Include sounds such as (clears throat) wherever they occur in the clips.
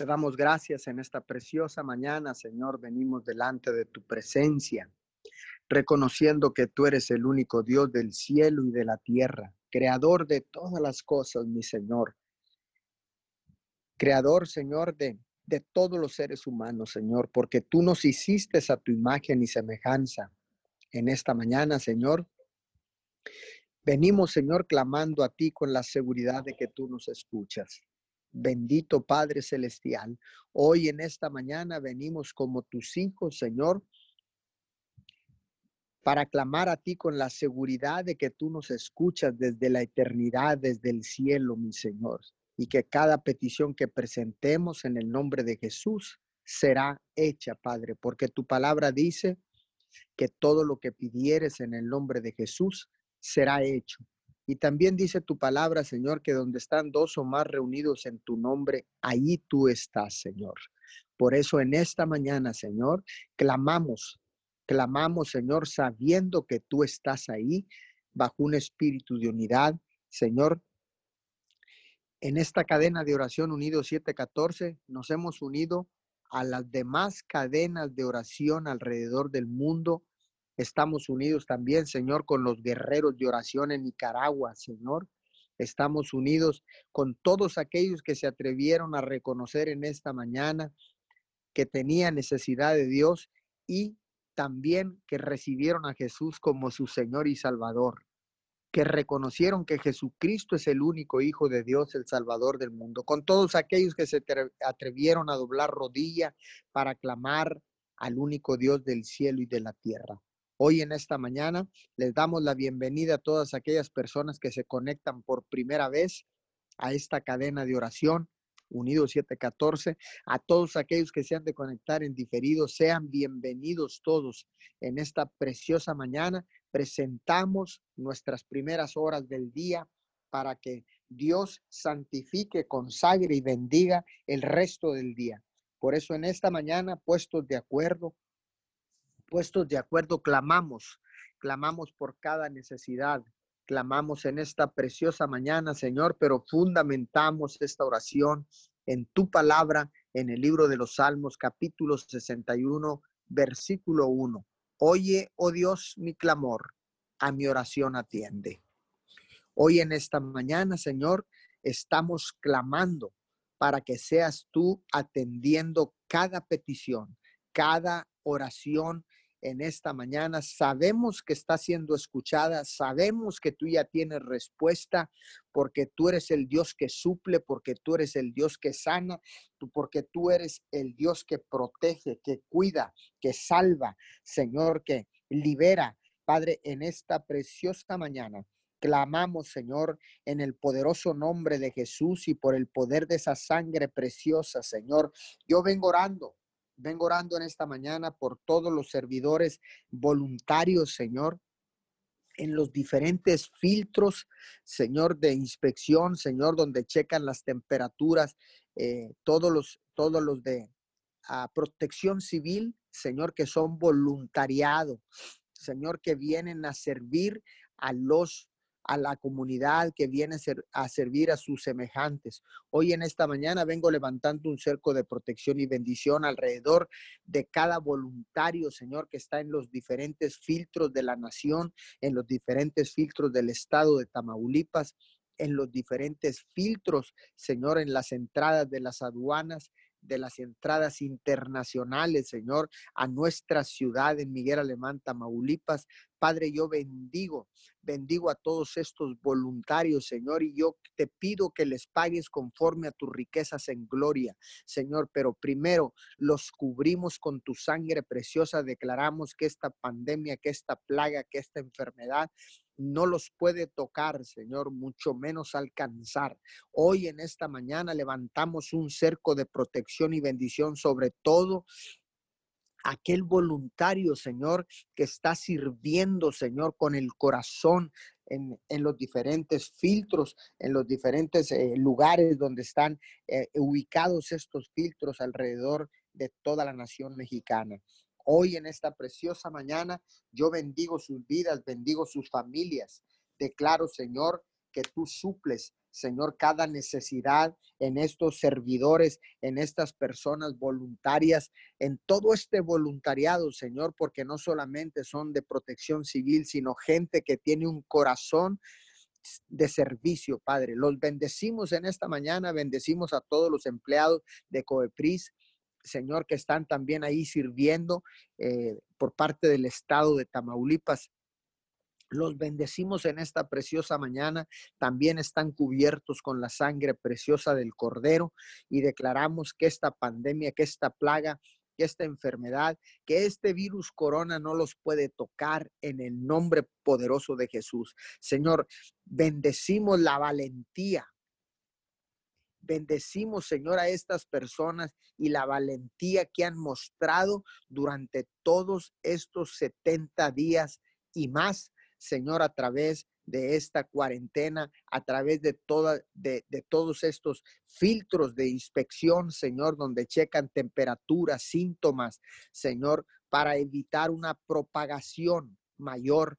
Te damos gracias en esta preciosa mañana, Señor. Venimos delante de tu presencia, reconociendo que tú eres el único Dios del cielo y de la tierra, creador de todas las cosas, mi Señor. Creador, Señor, de, de todos los seres humanos, Señor, porque tú nos hiciste a tu imagen y semejanza. En esta mañana, Señor, venimos, Señor, clamando a ti con la seguridad de que tú nos escuchas. Bendito Padre Celestial, hoy en esta mañana venimos como tus hijos, Señor, para clamar a ti con la seguridad de que tú nos escuchas desde la eternidad, desde el cielo, mi Señor, y que cada petición que presentemos en el nombre de Jesús será hecha, Padre, porque tu palabra dice que todo lo que pidieres en el nombre de Jesús será hecho. Y también dice tu palabra, Señor, que donde están dos o más reunidos en tu nombre, ahí tú estás, Señor. Por eso en esta mañana, Señor, clamamos, clamamos, Señor, sabiendo que tú estás ahí bajo un espíritu de unidad, Señor. En esta cadena de oración unido 714 nos hemos unido a las demás cadenas de oración alrededor del mundo Estamos unidos también, Señor, con los guerreros de oración en Nicaragua, Señor. Estamos unidos con todos aquellos que se atrevieron a reconocer en esta mañana que tenía necesidad de Dios y también que recibieron a Jesús como su Señor y Salvador, que reconocieron que Jesucristo es el único Hijo de Dios, el Salvador del mundo, con todos aquellos que se atrevieron a doblar rodilla para clamar al único Dios del cielo y de la tierra. Hoy en esta mañana les damos la bienvenida a todas aquellas personas que se conectan por primera vez a esta cadena de oración. Unido 714, a todos aquellos que se han de conectar en diferido, sean bienvenidos todos en esta preciosa mañana. Presentamos nuestras primeras horas del día para que Dios santifique, consagre y bendiga el resto del día. Por eso en esta mañana, puestos de acuerdo, puestos de acuerdo, clamamos, clamamos por cada necesidad, clamamos en esta preciosa mañana, Señor, pero fundamentamos esta oración en tu palabra, en el libro de los Salmos, capítulo 61, versículo 1. Oye, oh Dios, mi clamor, a mi oración atiende. Hoy en esta mañana, Señor, estamos clamando para que seas tú atendiendo cada petición, cada oración en esta mañana. Sabemos que está siendo escuchada, sabemos que tú ya tienes respuesta, porque tú eres el Dios que suple, porque tú eres el Dios que sana, porque tú eres el Dios que protege, que cuida, que salva, Señor, que libera. Padre, en esta preciosa mañana. Clamamos, Señor, en el poderoso nombre de Jesús y por el poder de esa sangre preciosa, Señor. Yo vengo orando Vengo orando en esta mañana por todos los servidores voluntarios, Señor, en los diferentes filtros, Señor, de inspección, Señor, donde checan las temperaturas, eh, todos, los, todos los de protección civil, Señor, que son voluntariado, Señor, que vienen a servir a los a la comunidad que viene a servir a sus semejantes. Hoy en esta mañana vengo levantando un cerco de protección y bendición alrededor de cada voluntario, Señor, que está en los diferentes filtros de la nación, en los diferentes filtros del estado de Tamaulipas, en los diferentes filtros, Señor, en las entradas de las aduanas, de las entradas internacionales, Señor, a nuestra ciudad en Miguel Alemán, Tamaulipas. Padre, yo bendigo, bendigo a todos estos voluntarios, Señor, y yo te pido que les pagues conforme a tus riquezas en gloria, Señor, pero primero los cubrimos con tu sangre preciosa, declaramos que esta pandemia, que esta plaga, que esta enfermedad no los puede tocar, Señor, mucho menos alcanzar. Hoy en esta mañana levantamos un cerco de protección y bendición sobre todo aquel voluntario, Señor, que está sirviendo, Señor, con el corazón en, los diferentes filtros, en los diferentes eh, lugares donde están eh, ubicados estos filtros alrededor de toda la nación mexicana. Hoy en esta preciosa mañana, yo bendigo sus vidas, bendigo sus familias. Declaro, Señor, que tú suples Señor, cada necesidad en estos servidores, en estas personas voluntarias, en todo este voluntariado, Señor, porque no solamente son de protección civil, sino gente que tiene un corazón de servicio, Padre. Los bendecimos en esta mañana, bendecimos a todos los empleados de Coepris, Señor, que están también ahí sirviendo eh, por parte del Estado de Tamaulipas. Los bendecimos en esta preciosa mañana. También están cubiertos con la sangre preciosa del Cordero y declaramos que esta pandemia, que esta plaga, que esta enfermedad, que este virus corona no los puede tocar en el nombre poderoso de Jesús. Señor, bendecimos la valentía. Bendecimos, Señor, a estas personas y la valentía que han mostrado durante todos estos 70 días y más Señor, a través de esta cuarentena, a través de, toda, de, todos estos filtros de inspección, Señor, donde checan temperatura, síntomas, Señor, para evitar una propagación mayor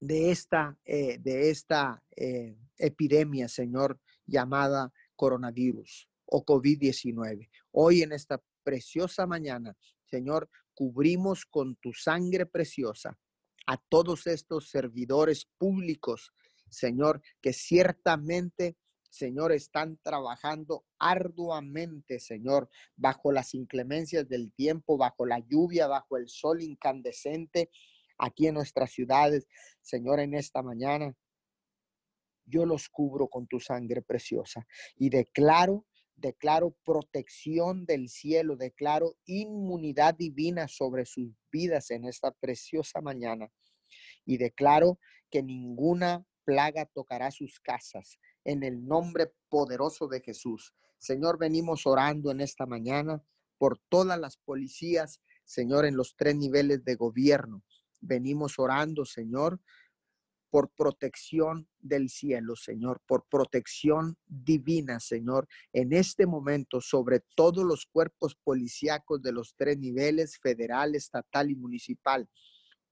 de esta, eh, de esta eh, epidemia, Señor, llamada coronavirus o COVID-19. Hoy en esta preciosa mañana, Señor, cubrimos con tu sangre preciosa a todos estos servidores públicos, Señor, que ciertamente, Señor, están trabajando arduamente, Señor, bajo las inclemencias del tiempo, bajo la lluvia, bajo el sol incandescente aquí en nuestras ciudades. Señor, en esta mañana, yo los cubro con tu sangre preciosa y declaro declaro protección del cielo, declaro inmunidad divina sobre sus vidas en esta preciosa mañana y declaro que ninguna plaga tocará sus casas en el nombre poderoso de Jesús. Señor, venimos orando en esta mañana por todas las policías, Señor, en los tres niveles de gobierno. Venimos orando, Señor, por protección del cielo, Señor, por protección divina, Señor, en este momento sobre todos los cuerpos policíacos de los tres niveles, federal, estatal y municipal.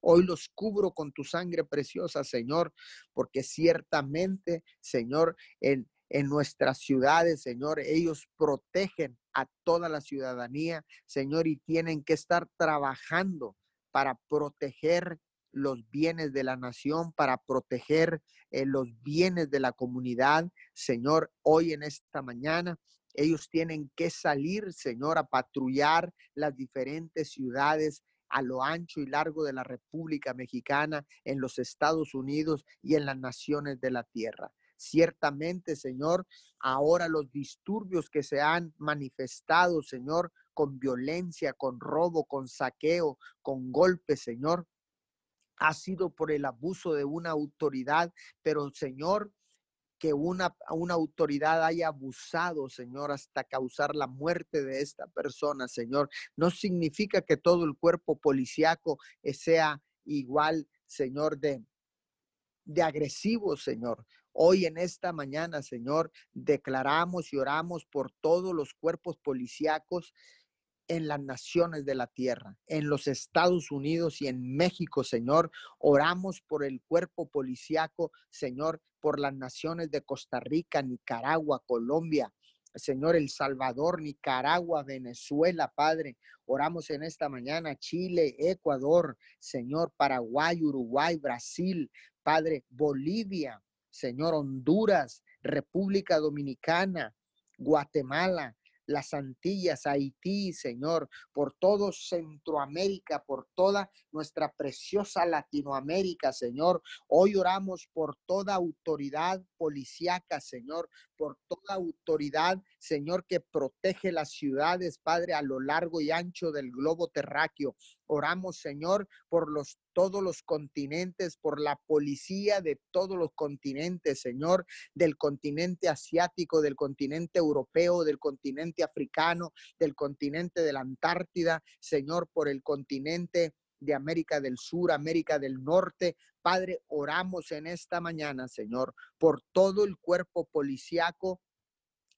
Hoy los cubro con tu sangre preciosa, Señor, porque ciertamente, Señor, en, en nuestras ciudades, Señor, ellos protegen a toda la ciudadanía, Señor, y tienen que estar trabajando para proteger los bienes de la nación, para proteger eh, los bienes de la comunidad. Señor, hoy en esta mañana ellos tienen que salir, Señor, a patrullar las diferentes ciudades a lo ancho y largo de la República Mexicana, en los Estados Unidos y en las naciones de la tierra. Ciertamente, Señor, ahora los disturbios que se han manifestado, Señor, con violencia, con robo, con saqueo, con golpes, Señor, ha sido por el abuso de una autoridad, pero Señor, que una, una autoridad haya abusado, Señor, hasta causar la muerte de esta persona, Señor, no significa que todo el cuerpo policíaco sea igual, Señor, de, de agresivo, Señor. Hoy en esta mañana, Señor, declaramos y oramos por todos los cuerpos policíacos en las naciones de la tierra, en los Estados Unidos y en México, Señor. Oramos por el cuerpo policiaco, Señor, por las naciones de Costa Rica, Nicaragua, Colombia, Señor, El Salvador, Nicaragua, Venezuela, Padre. Oramos en esta mañana, Chile, Ecuador, Señor, Paraguay, Uruguay, Brasil, Padre, Bolivia, Señor, Honduras, República Dominicana, Guatemala, las Antillas, Haití, Señor, por todo Centroamérica, por toda nuestra preciosa Latinoamérica, Señor. Hoy oramos por toda autoridad policíaca, Señor, por toda autoridad, Señor, que protege las ciudades, Padre, a lo largo y ancho del globo terráqueo. Oramos, Señor, por los todos los continentes, por la policía de todos los continentes, Señor, del continente asiático, del continente europeo, del continente africano, del continente de la Antártida, Señor, por el continente de América del Sur, América del Norte. Padre, oramos en esta mañana, Señor, por todo el cuerpo policiaco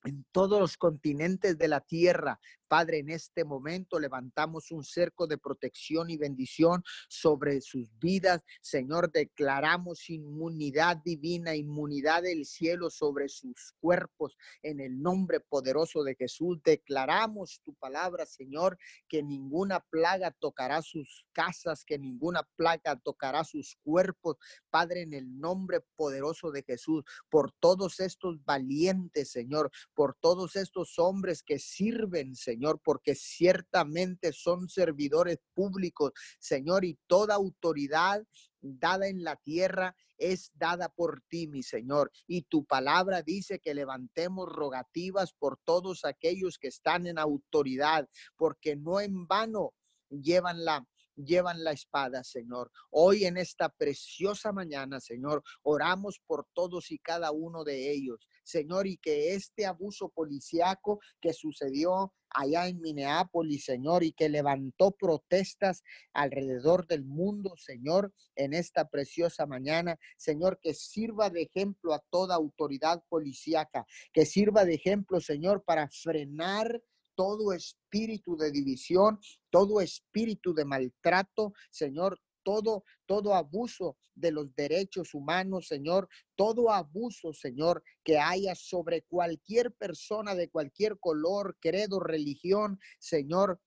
en todos los continentes de la tierra. Padre, en este momento levantamos un cerco de protección y bendición sobre sus vidas. Señor, declaramos inmunidad divina, inmunidad del cielo sobre sus cuerpos. En el nombre poderoso de Jesús, declaramos tu palabra, Señor, que ninguna plaga tocará sus casas, que ninguna plaga tocará sus cuerpos. Padre, en el nombre poderoso de Jesús, por todos estos valientes, Señor, por todos estos hombres que sirven, Señor, porque ciertamente son servidores públicos, Señor, y toda autoridad dada en la tierra es dada por ti, mi Señor. Y tu palabra dice que levantemos rogativas por todos aquellos que están en autoridad, porque no en vano llevan la llevan la espada, Señor. Hoy en esta preciosa mañana, Señor, oramos por todos y cada uno de ellos, Señor, y que este abuso policiaco que sucedió allá en Minneapolis, Señor, y que levantó protestas alrededor del mundo, Señor, en esta preciosa mañana. Señor, que sirva de ejemplo a toda autoridad policíaca, que sirva de ejemplo, Señor, para frenar todo espíritu de división, todo espíritu de maltrato, Señor, todo, todo abuso de los derechos humanos, Señor, todo abuso, Señor, que haya sobre cualquier persona de cualquier color, credo, religión, Señor,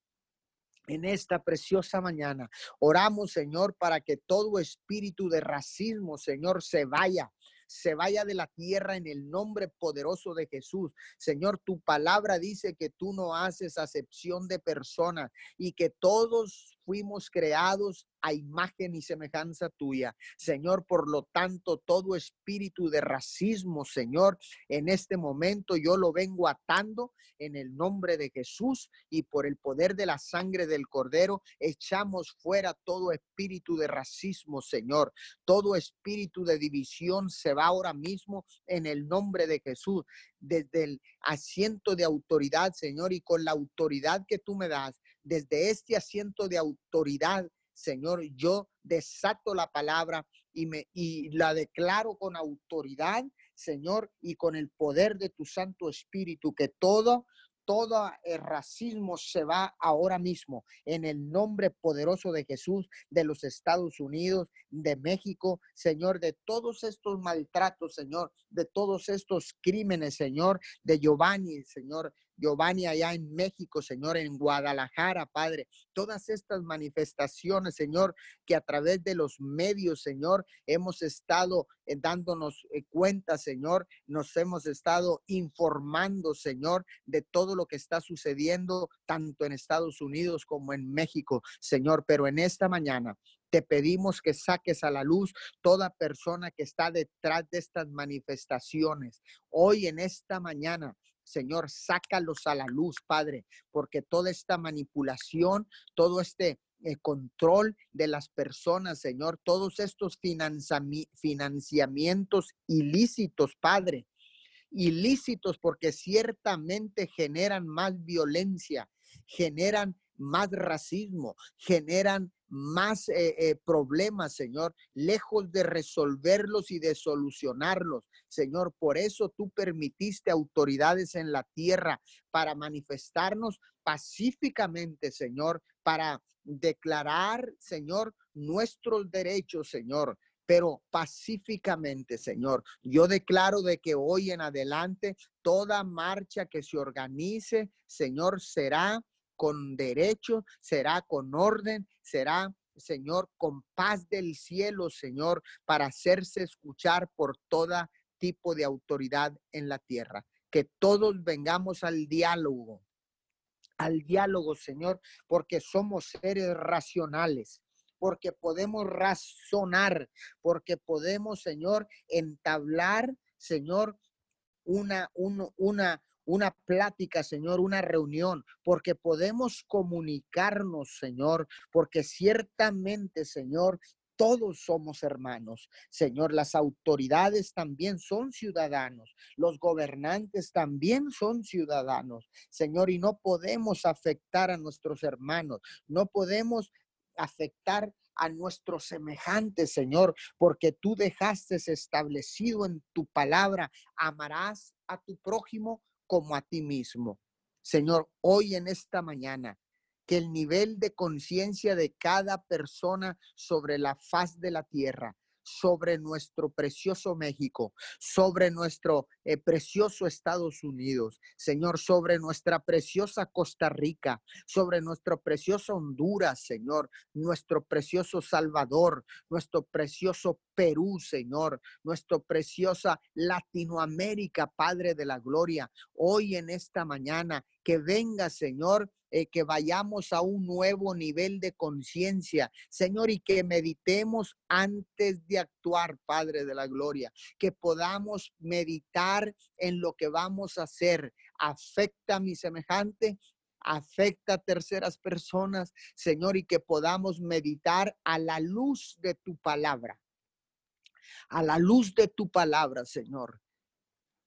en esta preciosa mañana. Oramos, Señor, para que todo espíritu de racismo, Señor, se vaya se vaya de la tierra en el nombre poderoso de Jesús. Señor, tu palabra dice que tú no haces acepción de personas y que todos fuimos creados a imagen y semejanza tuya. Señor, por lo tanto, todo espíritu de racismo, Señor, en este momento yo lo vengo atando en el nombre de Jesús y por el poder de la sangre del Cordero, echamos fuera todo espíritu de racismo, Señor. Todo espíritu de división se va ahora mismo en el nombre de Jesús, desde el asiento de autoridad, Señor, y con la autoridad que tú me das, desde este asiento de autoridad, Señor, yo desato la palabra y, me, y la declaro con autoridad, Señor, y con el poder de tu Santo Espíritu, que todo, todo el racismo se va ahora mismo en el nombre poderoso de Jesús de los Estados Unidos, de México, Señor, de todos estos maltratos, Señor, de todos estos crímenes, Señor, de Giovanni, Señor, Giovanni allá en México, Señor, en Guadalajara, Padre. Todas estas manifestaciones, Señor, que a través de los medios, Señor, hemos estado eh, dándonos eh, cuenta, Señor, nos hemos estado informando, Señor, de todo lo que está sucediendo tanto en Estados Unidos como en México, Señor. Pero en esta mañana te pedimos que saques a la luz toda persona que está detrás de estas manifestaciones. Hoy en esta mañana Señor, sácalos a la luz, Padre, porque toda esta manipulación, todo este eh, control de las personas, Señor, todos estos financiamientos ilícitos, Padre, ilícitos porque ciertamente generan más violencia, generan más racismo, generan más eh, eh, problemas, Señor, lejos de resolverlos y de solucionarlos. Señor, por eso tú permitiste autoridades en la tierra para manifestarnos pacíficamente, Señor, para declarar, Señor, nuestros derechos, Señor, pero pacíficamente, Señor. Yo declaro de que hoy en adelante toda marcha que se organice, Señor, será con derecho, será con orden, será Señor, con paz del cielo, Señor, para hacerse escuchar por toda tipo de autoridad en la tierra. Que todos vengamos al diálogo, al diálogo, Señor, porque somos seres racionales, porque podemos razonar, porque podemos, Señor, entablar, Señor, una, una, una plática, Señor, una reunión, porque podemos comunicarnos, Señor, porque ciertamente, Señor, todos somos hermanos. Señor, las autoridades también son ciudadanos, los gobernantes también son ciudadanos. Señor, y no podemos afectar a nuestros hermanos, no podemos afectar a nuestros semejantes, Señor, porque tú dejaste establecido en tu palabra, amarás a tu prójimo como a ti mismo. Señor, hoy en esta mañana, que el nivel de conciencia de cada persona sobre la faz de la tierra sobre nuestro precioso México, sobre nuestro eh, precioso Estados Unidos, Señor, sobre nuestra preciosa Costa Rica, sobre nuestro precioso Honduras, Señor, nuestro precioso Salvador, nuestro precioso Perú, Señor, nuestro preciosa Latinoamérica, Padre de la Gloria, hoy en esta mañana, que venga, Señor, eh, que vayamos a un nuevo nivel de conciencia, Señor, y que meditemos antes de actuar, Padre de la Gloria, que podamos meditar en lo que vamos a hacer. Afecta a mi semejante, afecta a terceras personas, Señor, y que podamos meditar a la luz de tu palabra. A la luz de tu palabra, Señor.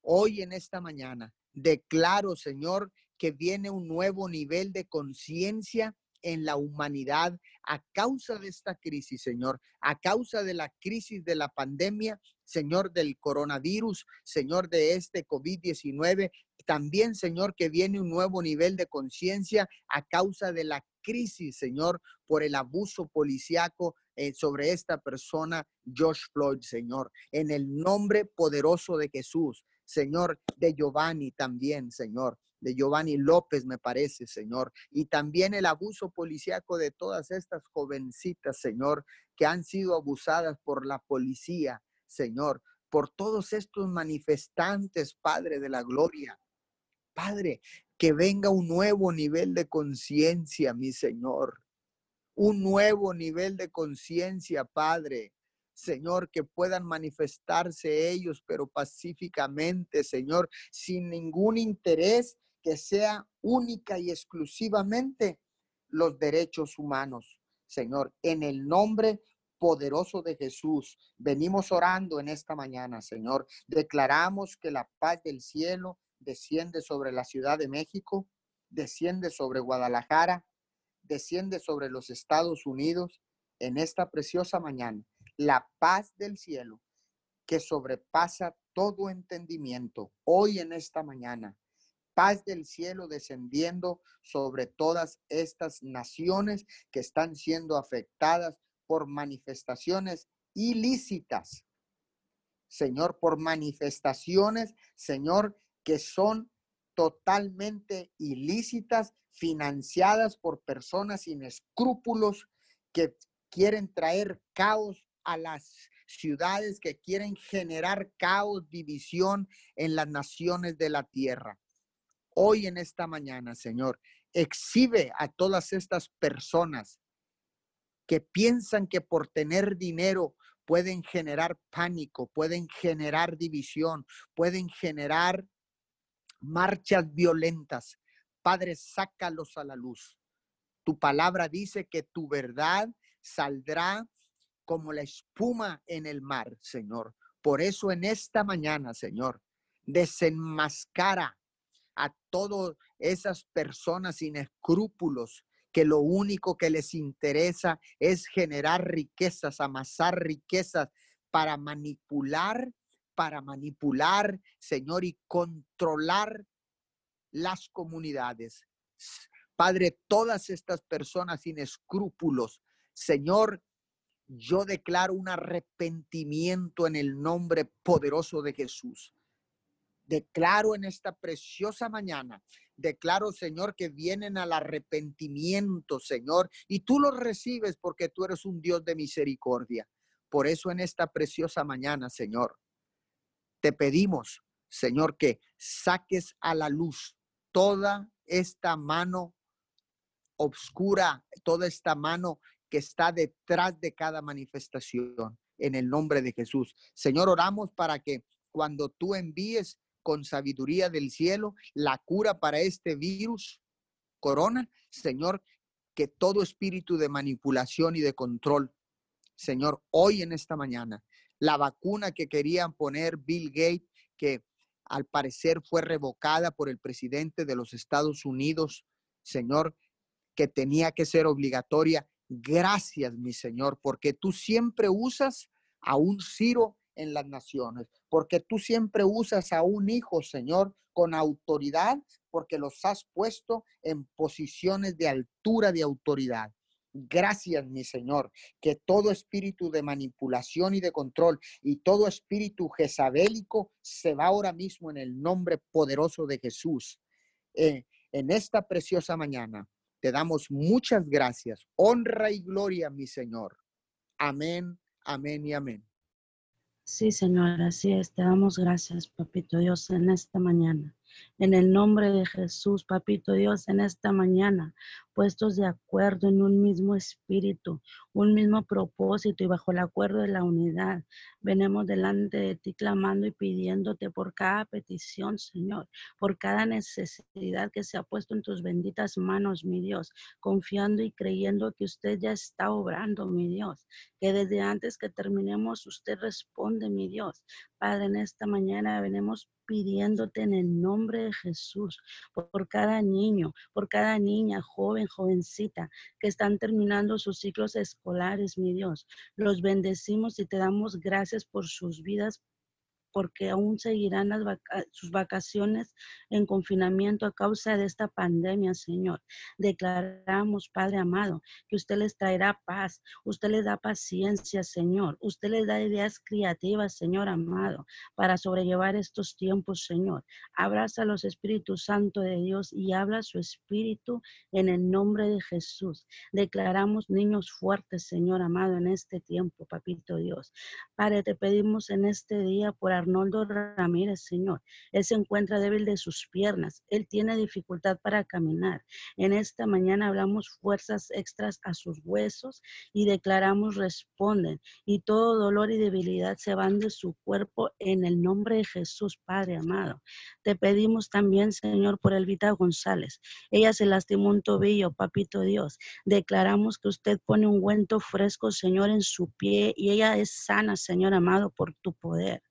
Hoy en esta mañana declaro, Señor, que viene un nuevo nivel de conciencia en la humanidad a causa de esta crisis, Señor, a causa de la crisis de la pandemia, Señor, del coronavirus, Señor, de este COVID-19. También, Señor, que viene un nuevo nivel de conciencia a causa de la crisis, Señor, por el abuso policiaco eh, sobre esta persona, Josh Floyd, Señor. En el nombre poderoso de Jesús, Señor, de Giovanni también, Señor de Giovanni López, me parece, Señor. Y también el abuso policíaco de todas estas jovencitas, Señor, que han sido abusadas por la policía, Señor, por todos estos manifestantes, Padre de la Gloria. Padre, que venga un nuevo nivel de conciencia, mi Señor. Un nuevo nivel de conciencia, Padre. Señor, que puedan manifestarse ellos, pero pacíficamente, Señor, sin ningún interés que sea única y exclusivamente los derechos humanos. Señor, en el nombre poderoso de Jesús, venimos orando en esta mañana, Señor. Declaramos que la paz del cielo desciende sobre la Ciudad de México, desciende sobre Guadalajara, desciende sobre los Estados Unidos en esta preciosa mañana. La paz del cielo que sobrepasa todo entendimiento hoy en esta mañana paz del cielo descendiendo sobre todas estas naciones que están siendo afectadas por manifestaciones ilícitas. Señor, por manifestaciones, Señor, que son totalmente ilícitas, financiadas por personas sin escrúpulos que quieren traer caos a las ciudades, que quieren generar caos, división en las naciones de la tierra hoy en esta mañana, Señor, exhibe a todas estas personas que piensan que por tener dinero pueden generar pánico, pueden generar división, pueden generar marchas violentas. Padre, sácalos a la luz. Tu palabra dice que tu verdad saldrá como la espuma en el mar, Señor. Por eso en esta mañana, Señor, desenmascara a todas esas personas sin escrúpulos que lo único que les interesa es generar riquezas, amasar riquezas para manipular, para manipular, Señor, y controlar las comunidades. Padre, todas estas personas sin escrúpulos, Señor, yo declaro un arrepentimiento en el nombre poderoso de Jesús. Declaro en esta preciosa mañana, declaro, Señor, que vienen al arrepentimiento, Señor, y tú los recibes porque tú eres un Dios de misericordia. Por eso en esta preciosa mañana, Señor, te pedimos, Señor, que saques a la luz toda esta mano obscura, toda esta mano que está detrás de cada manifestación, en el nombre de Jesús. Señor, oramos para que cuando tú envíes con sabiduría del cielo la cura para este virus corona, Señor, que todo espíritu de manipulación y de control, Señor, hoy en esta mañana, la vacuna que querían poner Bill Gates, que al parecer fue revocada por el presidente de los Estados Unidos, Señor, que tenía que ser obligatoria. Gracias, mi Señor, porque tú siempre usas a un Ciro en las naciones, porque tú siempre usas a un hijo, Señor, con autoridad, porque los has puesto en posiciones de altura de autoridad. Gracias, mi Señor, que todo espíritu de manipulación y de control y todo espíritu jezabélico se va ahora mismo en el nombre poderoso de Jesús. Eh, en esta preciosa mañana te damos muchas gracias, honra y gloria, mi Señor. Amén, amén y amén. Sí, Señor, así es. Te damos gracias, Papito Dios, en esta mañana. En el nombre de Jesús, Papito Dios, en esta mañana, puestos de acuerdo en un mismo espíritu, un mismo propósito y bajo el acuerdo de la unidad. Venemos delante de ti clamando y pidiéndote por cada petición, Señor, por cada necesidad que se ha puesto en tus benditas manos, mi Dios, confiando y creyendo que usted ya está obrando, mi Dios, que desde antes que terminemos usted responde, mi Dios. Padre, en esta mañana venimos pidiéndote en el nombre de Jesús por cada niño, por cada niña, joven, jovencita que están terminando sus ciclos escolares, mi Dios. Los bendecimos y te damos gracias por sus vidas, porque aún seguirán sus vacaciones en confinamiento a causa de esta pandemia, Señor. Declaramos, Padre amado, que usted les traerá paz, usted les da paciencia, Señor. Usted les da ideas creativas, Señor amado, para sobrellevar estos tiempos, Señor. Abraza a los Espíritus Santo de Dios y habla su Espíritu en el nombre de Jesús. Declaramos niños fuertes, Señor amado, en este tiempo, Papito Dios. Padre, te pedimos en este día por Arnoldo Ramírez, Señor. Él se encuentra débil de sus piernas. Él tiene dificultad para caminar. En esta mañana hablamos fuerzas extras a sus huesos y declaramos responden. Y todo dolor y debilidad se van de su cuerpo en el nombre de Jesús, Padre amado. Te pedimos también, Señor, por Elvita González. Ella se lastimó un tobillo, papito Dios. Declaramos que usted pone un guento fresco, Señor, en su pie y ella es sana, Señor amado, por tu poder.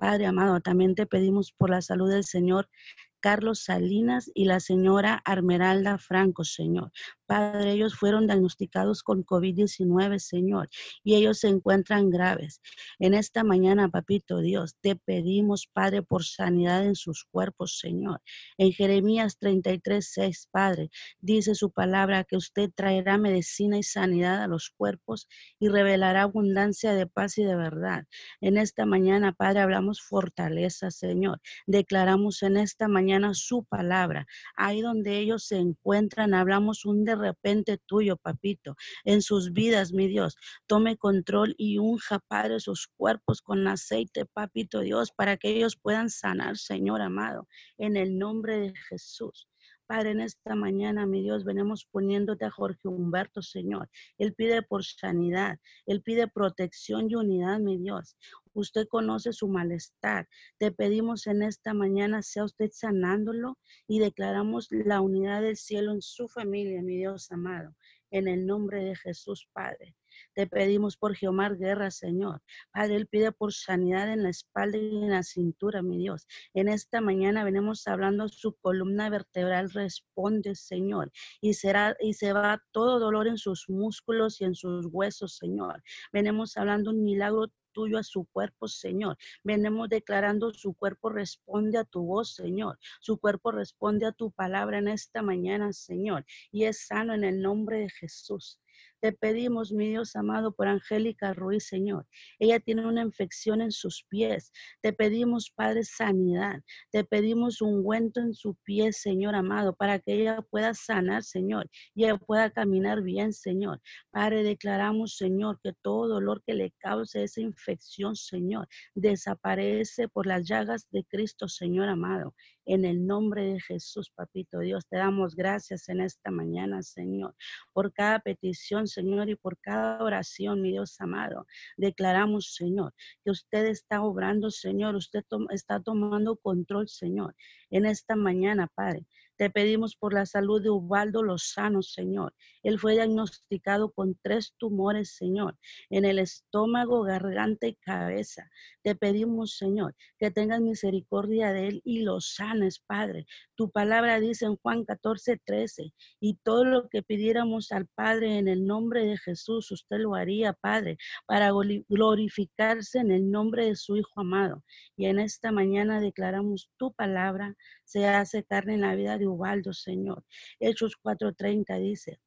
Padre amado, también te pedimos por la salud del Señor Carlos Salinas y la señora Armeralda Franco, Señor. Padre, ellos fueron diagnosticados con COVID-19, Señor, y ellos se encuentran graves. En esta mañana, papito Dios, te pedimos, Padre, por sanidad en sus cuerpos, Señor. En Jeremías 33, 6, Padre, dice su palabra que usted traerá medicina y sanidad a los cuerpos y revelará abundancia de paz y de verdad. En esta mañana, Padre, hablamos fortaleza, Señor. Declaramos en esta mañana su palabra. Ahí donde ellos se encuentran, hablamos un de repente tuyo, papito, en sus vidas, mi Dios. Tome control y unja, Padre, sus cuerpos con aceite, papito Dios, para que ellos puedan sanar, Señor amado, en el nombre de Jesús. Padre, en esta mañana, mi Dios, venimos poniéndote a Jorge Humberto, Señor. Él pide por sanidad, Él pide protección y unidad, mi Dios. Usted conoce su malestar. Te pedimos en esta mañana, sea usted sanándolo y declaramos la unidad del cielo en su familia, mi Dios amado. En el nombre de Jesús, Padre. Te pedimos por Geomar Guerra, Señor. Padre, Él pide por sanidad en la espalda y en la cintura, mi Dios. En esta mañana venimos hablando, su columna vertebral responde, Señor. Y, será, y se va todo dolor en sus músculos y en sus huesos, Señor. Venimos hablando un milagro tuyo a su cuerpo, Señor. Venimos declarando su cuerpo responde a tu voz, Señor. Su cuerpo responde a tu palabra en esta mañana, Señor. Y es sano en el nombre de Jesús. Te pedimos, mi Dios amado, por Angélica Ruiz, Señor. Ella tiene una infección en sus pies. Te pedimos, Padre, sanidad. Te pedimos un ungüento en su pie, Señor amado, para que ella pueda sanar, Señor, y ella pueda caminar bien, Señor. Padre, declaramos, Señor, que todo dolor que le cause esa infección, Señor, desaparece por las llagas de Cristo, Señor amado. En el nombre de Jesús, papito Dios, te damos gracias en esta mañana, Señor, por cada petición, Señor, y por cada oración, mi Dios amado. Declaramos, Señor, que usted está obrando, Señor, usted está tomando control, Señor, en esta mañana, Padre. Te pedimos por la salud de Ubaldo Lozano, Señor. Él fue diagnosticado con tres tumores, Señor, en el estómago, garganta y cabeza. Te pedimos, Señor, que tengas misericordia de él y lo sanes, Padre. Tu palabra dice en Juan 14, 13, y todo lo que pidiéramos al Padre en el nombre de Jesús, usted lo haría, Padre, para glorificarse en el nombre de su Hijo amado. Y en esta mañana declaramos tu palabra se hace carne en la vida de Ubaldo, Señor. Hechos 4:30 dice,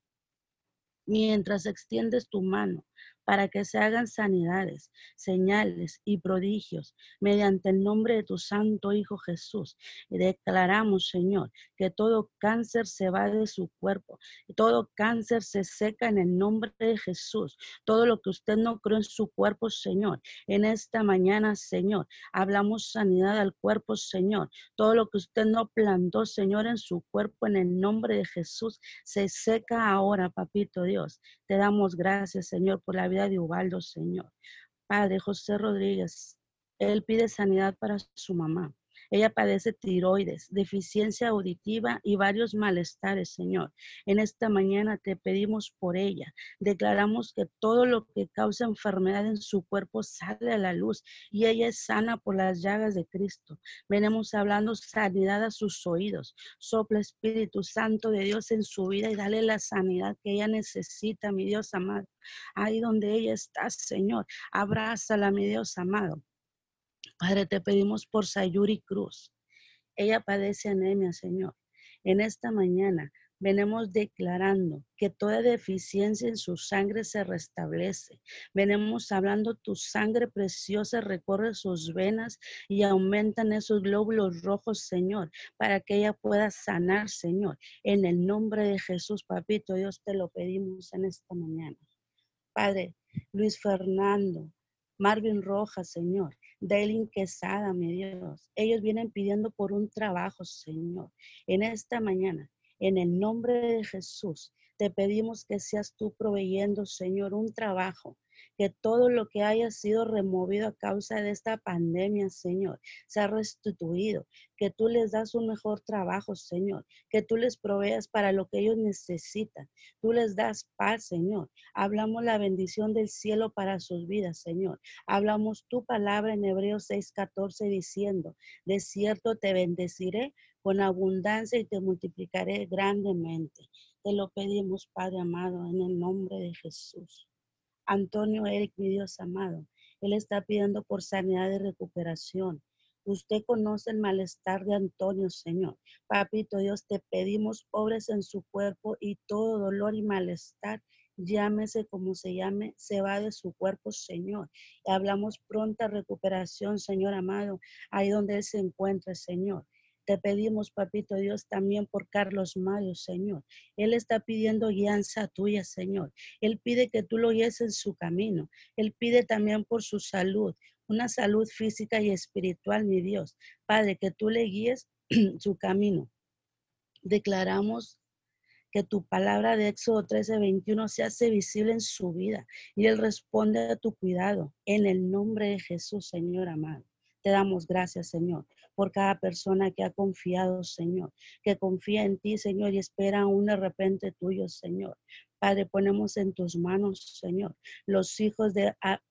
mientras extiendes tu mano para que se hagan sanidades, señales y prodigios mediante el nombre de tu Santo Hijo Jesús. Y declaramos, Señor, que todo cáncer se va de su cuerpo, todo cáncer se seca en el nombre de Jesús. Todo lo que usted no cree en su cuerpo, Señor, en esta mañana, Señor, hablamos sanidad al cuerpo, Señor. Todo lo que usted no plantó, Señor, en su cuerpo, en el nombre de Jesús, se seca ahora, papito Dios. Te damos gracias, Señor, por la vida de Ubaldo, Señor. Padre José Rodríguez, él pide sanidad para su mamá. Ella padece tiroides, deficiencia auditiva y varios malestares, Señor. En esta mañana te pedimos por ella. Declaramos que todo lo que causa enfermedad en su cuerpo sale a la luz y ella es sana por las llagas de Cristo. Venimos hablando sanidad a sus oídos. Sopla Espíritu Santo de Dios en su vida y dale la sanidad que ella necesita, mi Dios amado. Ahí donde ella está, Señor, abrázala, mi Dios amado. Padre, te pedimos por Sayuri Cruz. Ella padece anemia, Señor. En esta mañana venimos declarando que toda deficiencia en su sangre se restablece. Venimos hablando tu sangre preciosa recorre sus venas y aumentan esos glóbulos rojos, Señor, para que ella pueda sanar, Señor. En el nombre de Jesús, papito, Dios te lo pedimos en esta mañana. Padre, Luis Fernando, Marvin Rojas, Señor. Dailin Quesada, mi Dios. Ellos vienen pidiendo por un trabajo, Señor. En esta mañana, en el nombre de Jesús, te pedimos que seas tú proveyendo, Señor, un trabajo que todo lo que haya sido removido a causa de esta pandemia, Señor, sea restituido, que tú les das un mejor trabajo, Señor, que tú les proveas para lo que ellos necesitan, tú les das paz, Señor. Hablamos la bendición del cielo para sus vidas, Señor. Hablamos tu palabra en Hebreos 6:14 diciendo, de cierto te bendeciré con abundancia y te multiplicaré grandemente. Te lo pedimos, Padre amado, en el nombre de Jesús. Antonio Eric, mi Dios amado, él está pidiendo por sanidad y recuperación. Usted conoce el malestar de Antonio, Señor. Papito Dios, te pedimos obres en su cuerpo y todo dolor y malestar, llámese como se llame, se va de su cuerpo, Señor. Y hablamos pronta recuperación, Señor amado, ahí donde Él se encuentre, Señor. Te pedimos, papito Dios, también por Carlos Mayo, Señor. Él está pidiendo guianza tuya, Señor. Él pide que tú lo guíes en su camino. Él pide también por su salud, una salud física y espiritual, mi Dios. Padre, que tú le guíes (clears throat) su camino. Declaramos que tu palabra de Éxodo 13, 21 se hace visible en su vida y Él responde a tu cuidado. En el nombre de Jesús, Señor amado. Te damos gracias, Señor por cada persona que ha confiado, Señor, que confía en ti, Señor, y espera un de repente tuyo, Señor. Padre, ponemos en tus manos, Señor, los hijos de, ah,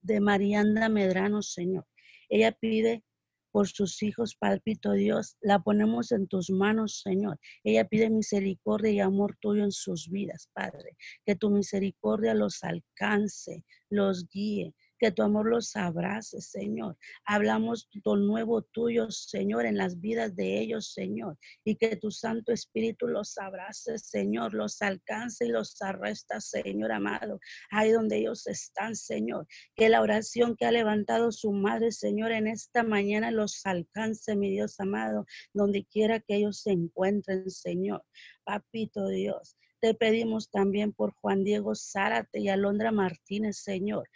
de Marianda Medrano, Señor. Ella pide por sus hijos, palpito Dios, la ponemos en tus manos, Señor. Ella pide misericordia y amor tuyo en sus vidas, Padre. Que tu misericordia los alcance, los guíe, que tu amor los abrace, Señor. Hablamos lo nuevo tuyo, Señor, en las vidas de ellos, Señor, y que tu Santo Espíritu los abrace, Señor, los alcance y los arresta, Señor amado, ahí donde ellos están, Señor. Que la oración que ha levantado su madre, Señor, en esta mañana los alcance, mi Dios amado, donde quiera que ellos se encuentren, Señor. Papito Dios. Te pedimos también por Juan Diego Zárate y Alondra Martínez, Señor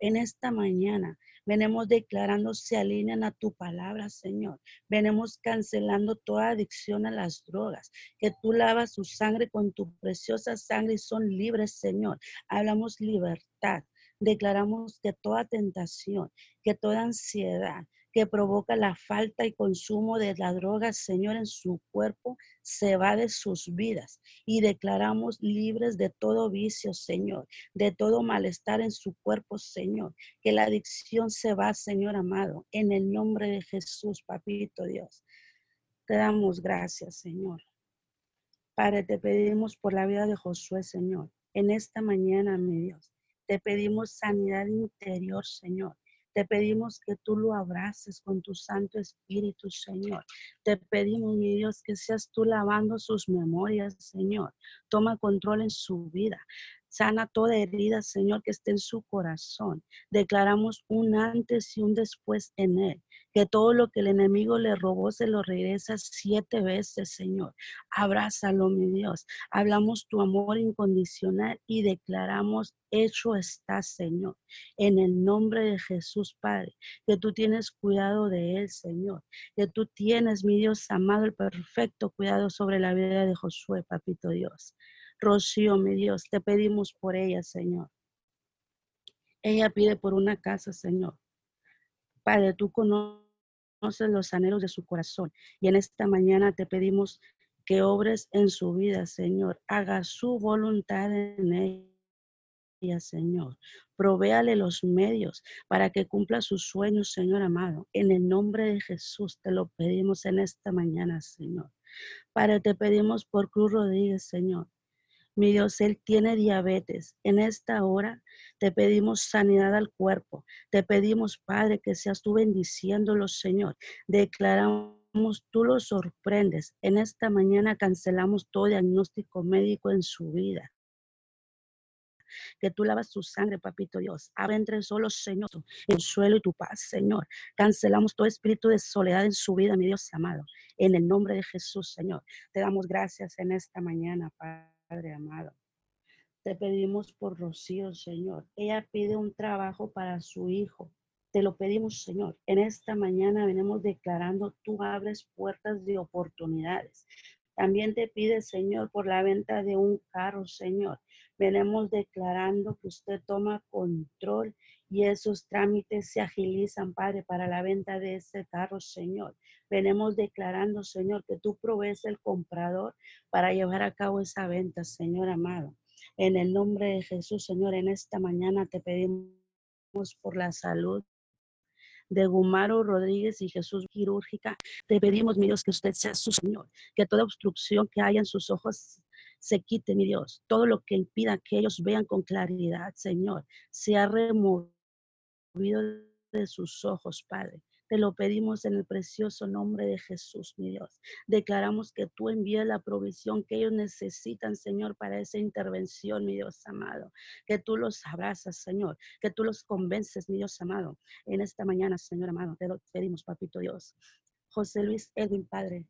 en esta mañana. Venimos declarando, se alinean a tu palabra, Señor. Venimos cancelando toda adicción a las drogas. Que tú lavas su sangre con tu preciosa sangre y son libres, Señor. Hablamos libertad. Declaramos que toda tentación, que toda ansiedad, que provoca la falta y consumo de la droga, Señor, en su cuerpo, se va de sus vidas y declaramos libres de todo vicio, Señor, de todo malestar en su cuerpo, Señor, que la adicción se va, Señor amado, en el nombre de Jesús, papito Dios. Te damos gracias, Señor. Padre, te pedimos por la vida de Josué, Señor, en esta mañana, mi Dios. Te pedimos sanidad interior, Señor. Te pedimos que tú lo abraces con tu Santo Espíritu, Señor. Te pedimos, mi Dios, que seas tú lavando sus memorias, Señor. Toma control en su vida. Sana toda herida, Señor, que esté en su corazón. Declaramos un antes y un después en él. Que todo lo que el enemigo le robó se lo regresa siete veces, Señor. Abrázalo, mi Dios. Hablamos tu amor incondicional y declaramos, hecho está, Señor. En el nombre de Jesús, Padre, que tú tienes cuidado de él, Señor. Que tú tienes, mi Dios amado, el perfecto cuidado sobre la vida de Josué, papito Dios. Rocío, mi Dios, te pedimos por ella, Señor. Ella pide por una casa, Señor. Padre, tú conoces los anhelos de su corazón y en esta mañana te pedimos que obres en su vida, Señor. Haga su voluntad en ella, Señor. Provéale los medios para que cumpla sus sueños, Señor amado. En el nombre de Jesús te lo pedimos en esta mañana, Señor. Padre, te pedimos por Cruz Rodríguez, Señor. Mi Dios, Él tiene diabetes. En esta hora te pedimos sanidad al cuerpo. Te pedimos, Padre, que seas tú bendiciéndolo, Señor. Declaramos, tú lo sorprendes. En esta mañana cancelamos todo diagnóstico médico en su vida que tú lavas su sangre, papito Dios. Abre entre solos, Señor, el suelo y tu paz, Señor. Cancelamos todo espíritu de soledad en su vida, mi Dios amado. En el nombre de Jesús, Señor. Te damos gracias en esta mañana, Padre. Padre amado. Te pedimos por Rocío, Señor. Ella pide un trabajo para su hijo. Te lo pedimos, Señor. En esta mañana venimos declarando, tú abres puertas de oportunidades. También te pide, Señor, por la venta de un carro, Señor. Venimos declarando que usted toma control y esos trámites se agilizan, Padre, para la venta de ese carro, Señor. Venimos declarando, Señor, que tú provees el comprador para llevar a cabo esa venta, Señor amado. En el nombre de Jesús, Señor, en esta mañana te pedimos por la salud de Gumaro Rodríguez y Jesús Quirúrgica. Te pedimos, mi Dios, que usted sea su Señor, que toda obstrucción que haya en sus ojos se quite, mi Dios. Todo lo que impida que ellos vean con claridad, Señor, sea removido de sus ojos, Padre. Te lo pedimos en el precioso nombre de Jesús, mi Dios. Declaramos que tú envías la provisión que ellos necesitan, Señor, para esa intervención, mi Dios amado. Que tú los abrazas, Señor. Que tú los convences, mi Dios amado. En esta mañana, Señor amado, te lo pedimos, papito Dios. José Luis Edwin, Padre,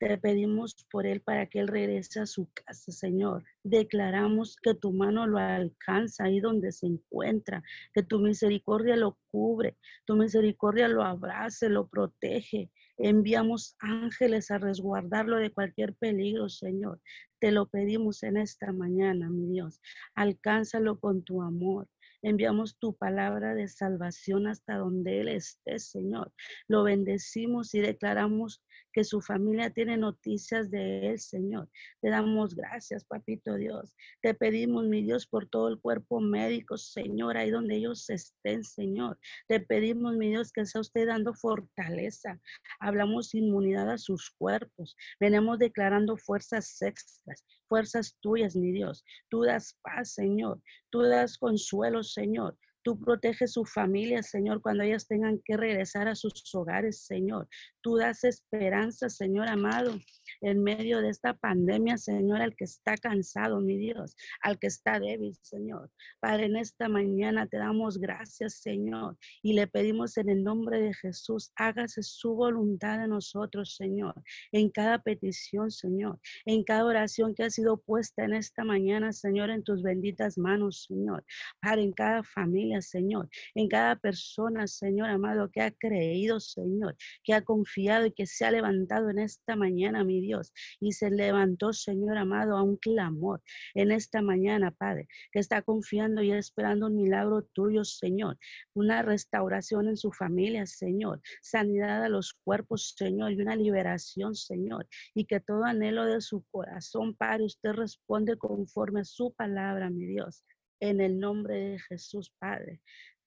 te pedimos por él para que él regrese a su casa, Señor. Declaramos que tu mano lo alcanza ahí donde se encuentra, que tu misericordia lo cubre, tu misericordia lo abrace, lo protege. Enviamos ángeles a resguardarlo de cualquier peligro, Señor. Te lo pedimos en esta mañana, mi Dios. Alcánzalo con tu amor. Enviamos tu palabra de salvación hasta donde Él esté, Señor. Lo bendecimos y declaramos que su familia tiene noticias de Él, Señor. Te damos gracias, Papito Dios. Te pedimos, mi Dios, por todo el cuerpo médico, Señor, ahí donde ellos estén, Señor. Te pedimos, mi Dios, que sea usted dando fortaleza. Hablamos inmunidad a sus cuerpos. Venimos declarando fuerzas extras, fuerzas tuyas, mi Dios. Tú das paz, Señor. Tú das consuelo, Señor. Tú proteges su familia, Señor, cuando ellas tengan que regresar a sus hogares, Señor. Tú das esperanza, Señor amado en medio de esta pandemia, Señor, al que está cansado, mi Dios, al que está débil, Señor. Padre, en esta mañana te damos gracias, Señor, y le pedimos en el nombre de Jesús, hágase su voluntad de nosotros, Señor, en cada petición, Señor, en cada oración que ha sido puesta en esta mañana, Señor, en tus benditas manos, Señor. Padre, en cada familia, Señor, en cada persona, Señor amado, que ha creído, Señor, que ha confiado y que se ha levantado en esta mañana, mi Dios Dios. Y se levantó, Señor amado, a un clamor en esta mañana, Padre, que está confiando y esperando un milagro tuyo, Señor. Una restauración en su familia, Señor. Sanidad a los cuerpos, Señor, y una liberación, Señor. Y que todo anhelo de su corazón, Padre, usted responde conforme a su palabra, mi Dios. En el nombre de Jesús, Padre.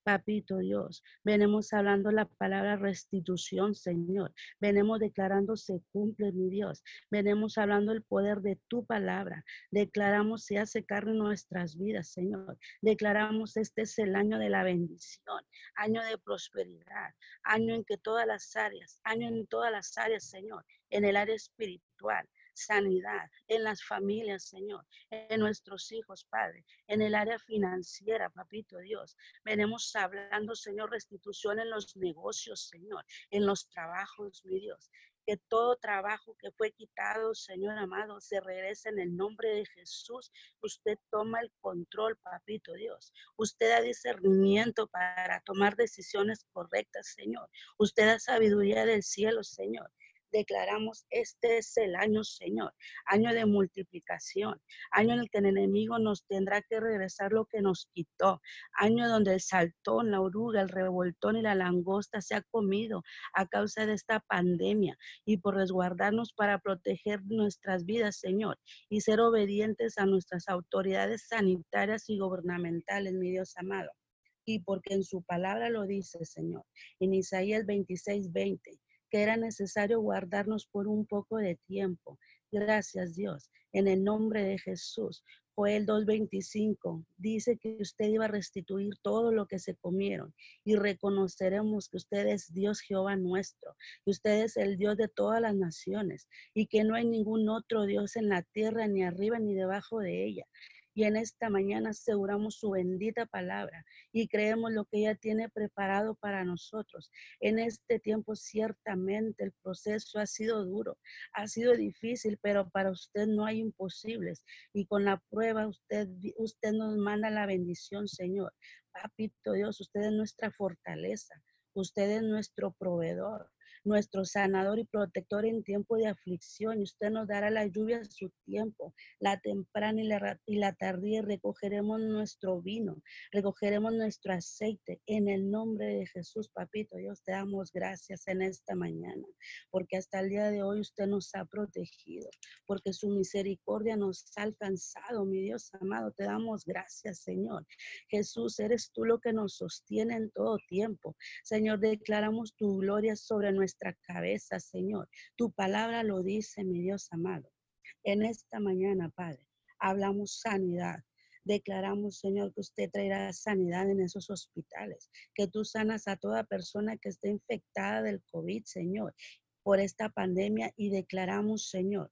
Papito Dios, venimos hablando la palabra restitución, Señor. Venimos declarando se cumple, mi Dios. Venimos hablando el poder de tu palabra. Declaramos se hace carne nuestras vidas, Señor. Declaramos este es el año de la bendición, año de prosperidad, año en que todas las áreas, año en todas las áreas, Señor, en el área espiritual, sanidad en las familias, Señor, en nuestros hijos, Padre, en el área financiera, Papito Dios. Venimos hablando, Señor, restitución en los negocios, Señor, en los trabajos, mi Dios que todo trabajo que fue quitado, Señor amado, se regrese en el nombre de Jesús. Usted toma el control, papito Dios. Usted da discernimiento para tomar decisiones correctas, Señor. Usted da sabiduría del cielo, Señor declaramos, este es el año, Señor, año de multiplicación, año en el que el enemigo nos tendrá que regresar lo que nos quitó, año donde el saltón, la oruga, el revoltón y la langosta se ha comido a causa de esta pandemia y por resguardarnos para proteger nuestras vidas, Señor, y ser obedientes a nuestras autoridades sanitarias y gubernamentales, mi Dios amado y porque en su palabra lo dice, Señor. En Isaías 26, 20, que era necesario guardarnos por un poco de tiempo. Gracias Dios. En el nombre de Jesús. Joel 2.25 dice que usted iba a restituir todo lo que se comieron y reconoceremos que usted es Dios Jehová nuestro, que usted es el Dios de todas las naciones y que no hay ningún otro Dios en la tierra, ni arriba ni debajo de ella y en esta mañana aseguramos su bendita palabra y creemos lo que ella tiene preparado para nosotros. En este tiempo ciertamente el proceso ha sido duro, ha sido difícil, pero para usted no hay imposibles. Y con la prueba usted, usted nos manda la bendición, Señor. Papito Dios, usted es nuestra fortaleza, usted es nuestro proveedor nuestro sanador y protector en tiempo de aflicción. Y usted nos dará la lluvia en su tiempo, la temprana y la, y la tardía. Recogeremos nuestro vino, recogeremos nuestro aceite. En el nombre de Jesús, papito, Dios, te damos gracias en esta mañana, porque hasta el día de hoy usted nos ha protegido, porque su misericordia nos ha alcanzado, mi Dios amado. Te damos gracias, Señor. Jesús, eres tú lo que nos sostiene en todo tiempo. Señor, declaramos tu gloria sobre nuestra cabeza, Señor. Tu palabra lo dice, mi Dios amado. En esta mañana, Padre, hablamos sanidad. Declaramos, Señor, que usted traerá sanidad en esos hospitales, que tú sanas a toda persona que esté infectada del COVID, Señor, por esta pandemia y declaramos, Señor,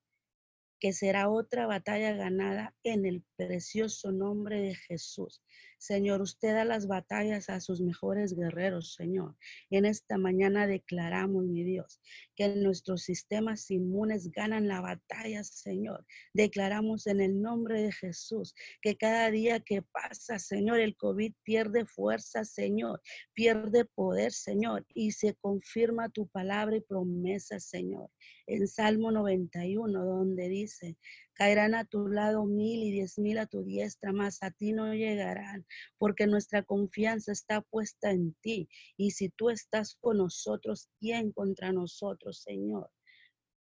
que será otra batalla ganada en el precioso nombre de Jesús. Señor, usted da las batallas a sus mejores guerreros, Señor. En esta mañana declaramos, mi Dios, que nuestros sistemas inmunes ganan la batalla, Señor. Declaramos en el nombre de Jesús que cada día que pasa, Señor, el COVID pierde fuerza, Señor, pierde poder, Señor, y se confirma tu palabra y promesa, Señor. En Salmo 91, donde dice, Caerán a tu lado mil y diez mil a tu diestra, mas a ti no llegarán, porque nuestra confianza está puesta en ti. Y si tú estás con nosotros, ¿quién contra nosotros, Señor?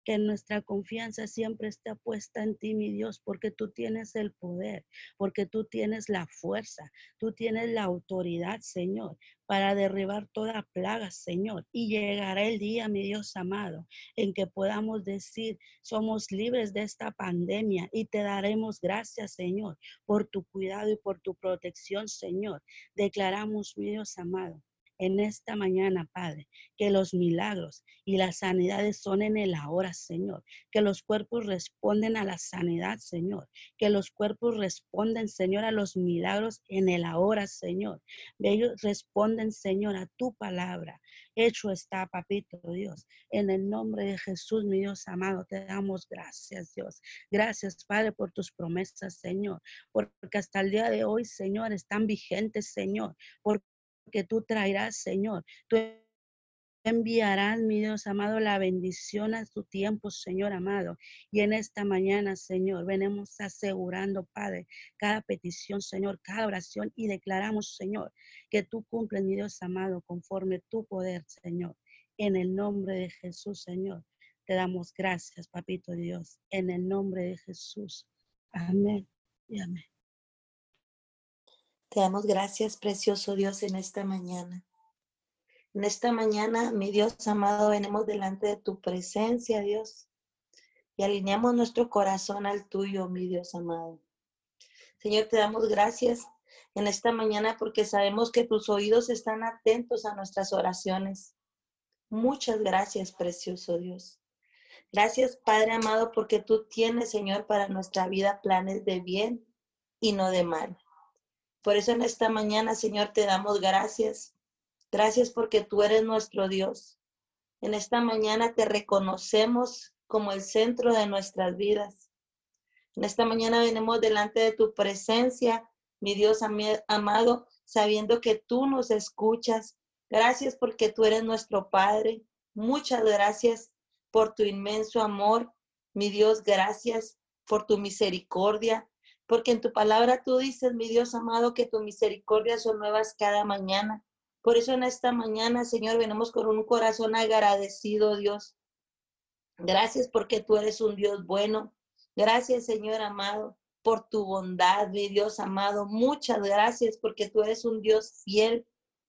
Que nuestra confianza siempre esté puesta en ti, mi Dios, porque tú tienes el poder, porque tú tienes la fuerza, tú tienes la autoridad, Señor, para derribar toda plaga, Señor. Y llegará el día, mi Dios amado, en que podamos decir, somos libres de esta pandemia y te daremos gracias, Señor, por tu cuidado y por tu protección, Señor. Declaramos, mi Dios amado, en esta mañana, Padre, que los milagros y las sanidades son en el ahora, Señor. Que los cuerpos responden a la sanidad, Señor. Que los cuerpos responden, Señor, a los milagros en el ahora, Señor. Ellos responden, Señor, a tu palabra. Hecho está, papito Dios. En el nombre de Jesús, mi Dios amado, te damos gracias, Dios. Gracias, Padre, por tus promesas, Señor. Porque hasta el día de hoy, Señor, están vigentes, Señor. Que tú traerás, Señor. Tú enviarás, mi Dios amado, la bendición a tu tiempo, Señor amado. Y en esta mañana, Señor, venimos asegurando, Padre, cada petición, Señor, cada oración y declaramos, Señor, que tú cumples, mi Dios amado, conforme tu poder, Señor. En el nombre de Jesús, Señor, te damos gracias, Papito Dios. En el nombre de Jesús. Amén y amén. Te damos gracias, precioso Dios, en esta mañana. En esta mañana, mi Dios amado, venimos delante de tu presencia, Dios, y alineamos nuestro corazón al tuyo, mi Dios amado. Señor, te damos gracias en esta mañana porque sabemos que tus oídos están atentos a nuestras oraciones. Muchas gracias, precioso Dios. Gracias, Padre amado, porque tú tienes, Señor, para nuestra vida planes de bien y no de mal. Por eso en esta mañana, Señor, te damos gracias Gracias porque tú eres nuestro Dios. En esta mañana te reconocemos como el centro de nuestras vidas. En esta mañana venimos delante de tu presencia, mi Dios amado, sabiendo que tú nos escuchas. Gracias porque tú eres nuestro Padre. Muchas gracias por tu inmenso amor. Mi Dios, gracias por tu misericordia, porque en tu palabra tú dices, mi Dios amado, que tu misericordia son nuevas cada mañana. Por eso en esta mañana, Señor, venimos con un corazón agradecido, Dios. Gracias porque tú eres un Dios bueno. Gracias, Señor amado, por tu bondad, mi Dios amado. Muchas gracias porque tú eres un Dios fiel.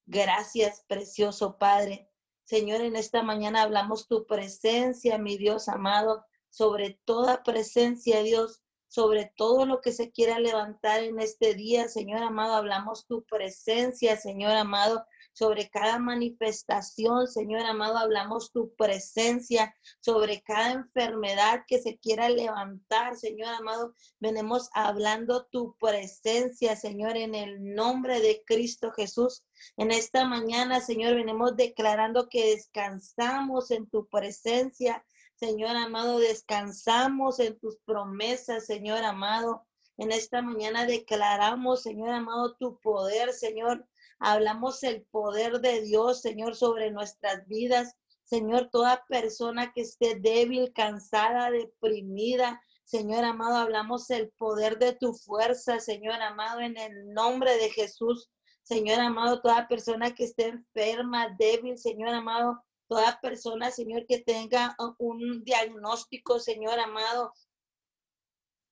Gracias, precioso Padre. Señor, en esta mañana hablamos tu presencia, mi Dios amado, sobre toda presencia, Dios, sobre todo lo que se quiera levantar en este día, Señor amado, hablamos tu presencia, Señor amado, sobre cada manifestación, Señor amado, hablamos tu presencia, sobre cada enfermedad que se quiera levantar, Señor amado, venimos hablando tu presencia, Señor, en el nombre de Cristo Jesús. En esta mañana, Señor, venimos declarando que descansamos en tu presencia. Señor amado, descansamos en tus promesas, Señor amado. En esta mañana declaramos, Señor amado, tu poder, Señor. Hablamos el poder de Dios, Señor, sobre nuestras vidas. Señor, toda persona que esté débil, cansada, deprimida, Señor amado, hablamos el poder de tu fuerza, Señor amado, en el nombre de Jesús. Señor amado, toda persona que esté enferma, débil, Señor amado, toda persona, Señor, que tenga un diagnóstico, Señor amado,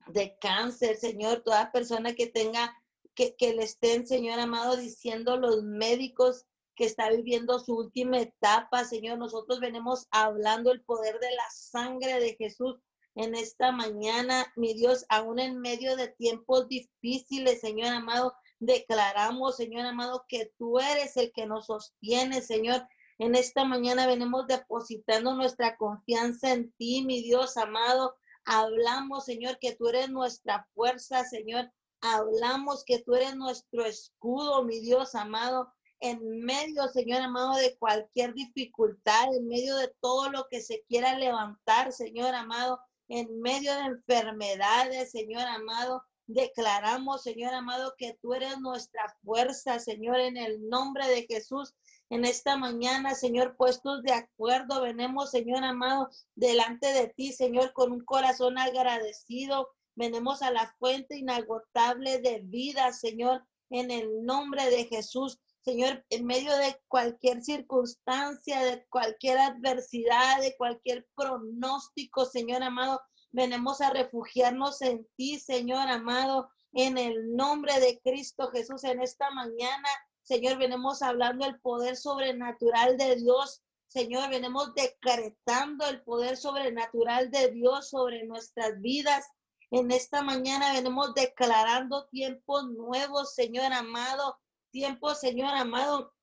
de cáncer, Señor, toda persona que tenga que, le estén, Señor amado, diciendo los médicos que está viviendo su última etapa, Señor. Nosotros venimos hablando el poder de la sangre de Jesús en esta mañana, mi Dios, aún en medio de tiempos difíciles, Señor amado, declaramos, Señor amado, que tú eres el que nos sostiene, Señor. En esta mañana venimos depositando nuestra confianza en ti, mi Dios amado. Hablamos, Señor, que tú eres nuestra fuerza, Señor hablamos que tú eres nuestro escudo, mi Dios amado, en medio, Señor amado, de cualquier dificultad, en medio de todo lo que se quiera levantar, Señor amado, en medio de enfermedades, Señor amado. Declaramos, Señor amado, que tú eres nuestra fuerza, Señor, en el nombre de Jesús. En esta mañana, Señor, puestos de acuerdo, venemos, Señor amado, delante de ti, Señor, con un corazón agradecido, Venimos a la fuente inagotable de vida, Señor, en el nombre de Jesús. Señor, en medio de cualquier circunstancia, de cualquier adversidad, de cualquier pronóstico, Señor amado, venimos a refugiarnos en ti, Señor amado, en el nombre de Cristo Jesús. En esta mañana, Señor, venimos hablando el poder sobrenatural de Dios. Señor, venimos decretando el poder sobrenatural de Dios sobre nuestras vidas. En esta mañana venimos declarando tiempos nuevos, Señor amado, tiempos, Señor amado,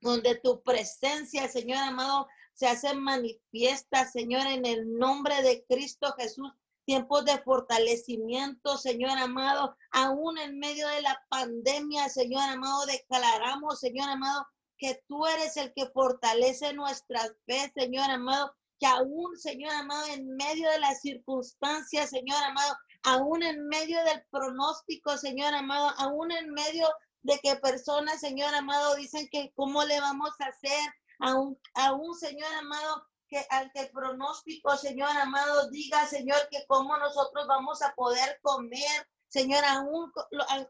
donde tu presencia, Señor amado, se hace manifiesta, Señor, en el nombre de Cristo Jesús. Tiempos de fortalecimiento, Señor amado, aún en medio de la pandemia, Señor amado, declaramos, Señor amado, que tú eres el que fortalece nuestras fe, Señor amado, que aún, Señor amado, en medio de las circunstancias, Señor amado, aún en medio del pronóstico, Señor amado, aún en medio de que personas, Señor amado, dicen que cómo le vamos a hacer, aún, aún Señor amado, que ante el pronóstico, Señor amado, diga, Señor, que cómo nosotros vamos a poder comer, Señor, aún,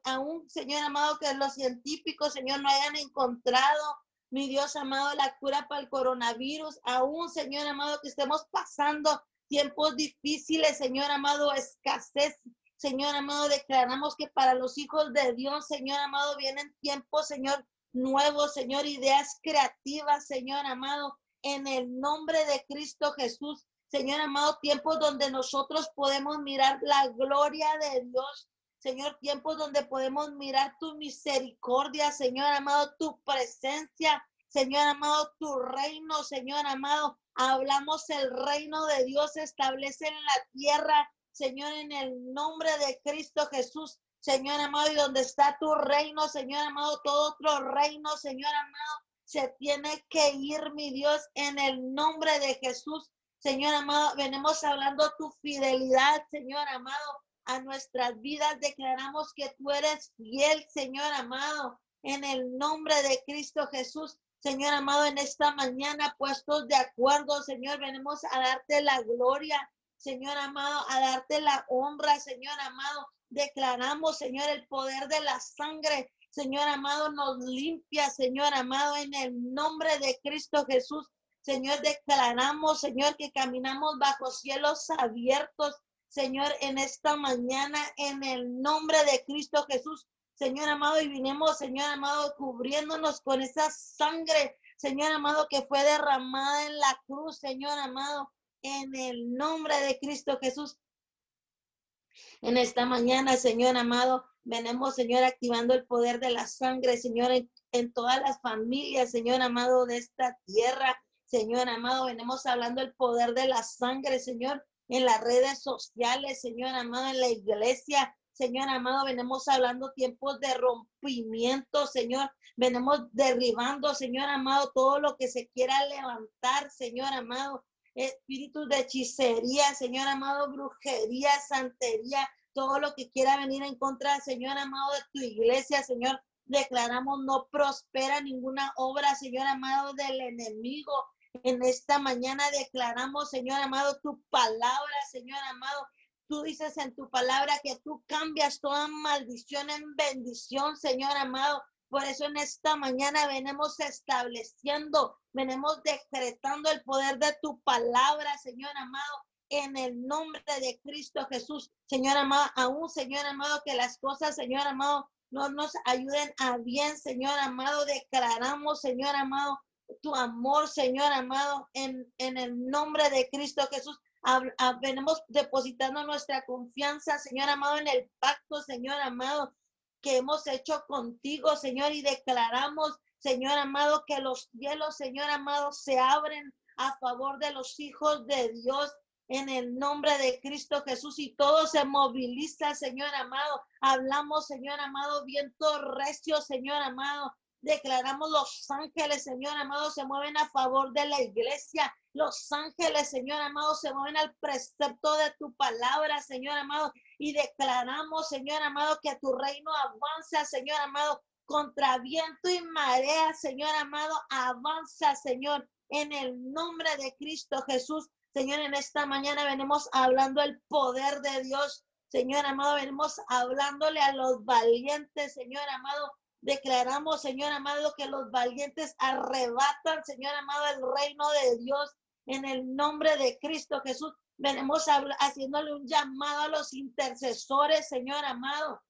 aún, Señor amado, que los científicos, Señor, no hayan encontrado, mi Dios amado, la cura para el coronavirus, aún, Señor amado, que estemos pasando tiempos difíciles, Señor amado, escasez. Señor amado, declaramos que para los hijos de Dios, Señor amado, vienen tiempos, Señor, nuevos, Señor, ideas creativas, Señor amado, en el nombre de Cristo Jesús. Señor amado, tiempos donde nosotros podemos mirar la gloria de Dios. Señor, tiempos donde podemos mirar tu misericordia, Señor amado, tu presencia, Señor amado, tu reino, Señor amado. Hablamos el reino de Dios establece en la tierra, Señor, en el nombre de Cristo Jesús. Señor amado, y donde está tu reino, Señor amado, todo otro reino, Señor amado, se tiene que ir, mi Dios, en el nombre de Jesús. Señor amado, venimos hablando tu fidelidad, Señor amado, a nuestras vidas. Declaramos que tú eres fiel, Señor amado, en el nombre de Cristo Jesús. Señor amado, en esta mañana puestos de acuerdo, Señor, venimos a darte la gloria, Señor amado, a darte la honra, Señor amado. Declaramos, Señor, el poder de la sangre, Señor amado, nos limpia, Señor amado, en el nombre de Cristo Jesús. Señor, declaramos, Señor, que caminamos bajo cielos abiertos, Señor, en esta mañana, en el nombre de Cristo Jesús. Señor amado, y vinimos, Señor amado, cubriéndonos con esa sangre, Señor amado, que fue derramada en la cruz, Señor amado, en el nombre de Cristo Jesús. En esta mañana, Señor amado, venimos, Señor, activando el poder de la sangre, Señor, en, todas las familias, Señor amado, de esta tierra. Señor amado, venimos hablando el poder de la sangre, Señor, en las redes sociales, Señor amado, en la iglesia, Señor amado, venimos hablando tiempos de rompimiento, Señor. Venimos derribando, Señor amado, todo lo que se quiera levantar, Señor amado. Espíritus de hechicería, Señor amado, brujería, santería, todo lo que quiera venir en contra, Señor amado, de tu iglesia, Señor. Declaramos no prospera ninguna obra, Señor amado, del enemigo. En esta mañana declaramos, Señor amado, tu palabra, Señor amado, Tú dices en tu palabra que tú cambias toda maldición en bendición, Señor amado. Por eso en esta mañana venimos estableciendo, venimos decretando el poder de tu palabra, Señor amado, en el nombre de Cristo Jesús. Señor amado, aún, Señor amado, que las cosas, Señor amado, no nos ayuden a bien, Señor amado. Declaramos, Señor amado, tu amor, Señor amado, en, en el nombre de Cristo Jesús venimos depositando nuestra confianza, Señor amado, en el pacto, Señor amado, que hemos hecho contigo, Señor, y declaramos, Señor amado, que los cielos, Señor amado, se abren a favor de los hijos de Dios en el nombre de Cristo Jesús y todo se moviliza, Señor amado. Hablamos, Señor amado, viento recio, Señor amado. Declaramos los ángeles, Señor amado, se mueven a favor de la iglesia. Los ángeles, Señor amado, se mueven al precepto de tu palabra, Señor amado. Y declaramos, Señor amado, que tu reino avanza, Señor amado, contra viento y marea, Señor amado, avanza, Señor, en el nombre de Cristo Jesús. Señor, en esta mañana venimos hablando el poder de Dios. Señor amado, venimos hablándole a los valientes, Señor amado, Declaramos, Señor amado, que los valientes arrebatan, Señor amado, el reino de Dios en el nombre de Cristo Jesús. Venimos haciéndole un llamado a los intercesores, Señor amado.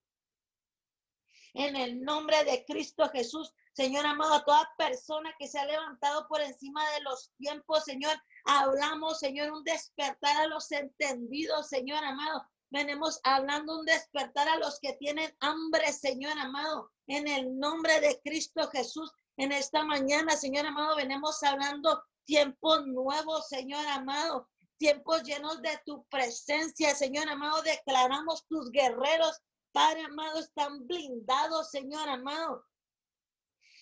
En el nombre de Cristo Jesús, Señor amado, a toda persona que se ha levantado por encima de los tiempos, Señor, hablamos, Señor, un despertar a los entendidos, Señor amado. Venimos hablando un despertar a los que tienen hambre, Señor amado en el nombre de Cristo Jesús. En esta mañana, Señor amado, venimos hablando tiempos nuevos, Señor amado, tiempos llenos de tu presencia, Señor amado. Declaramos tus guerreros, Padre amado, están blindados, Señor amado.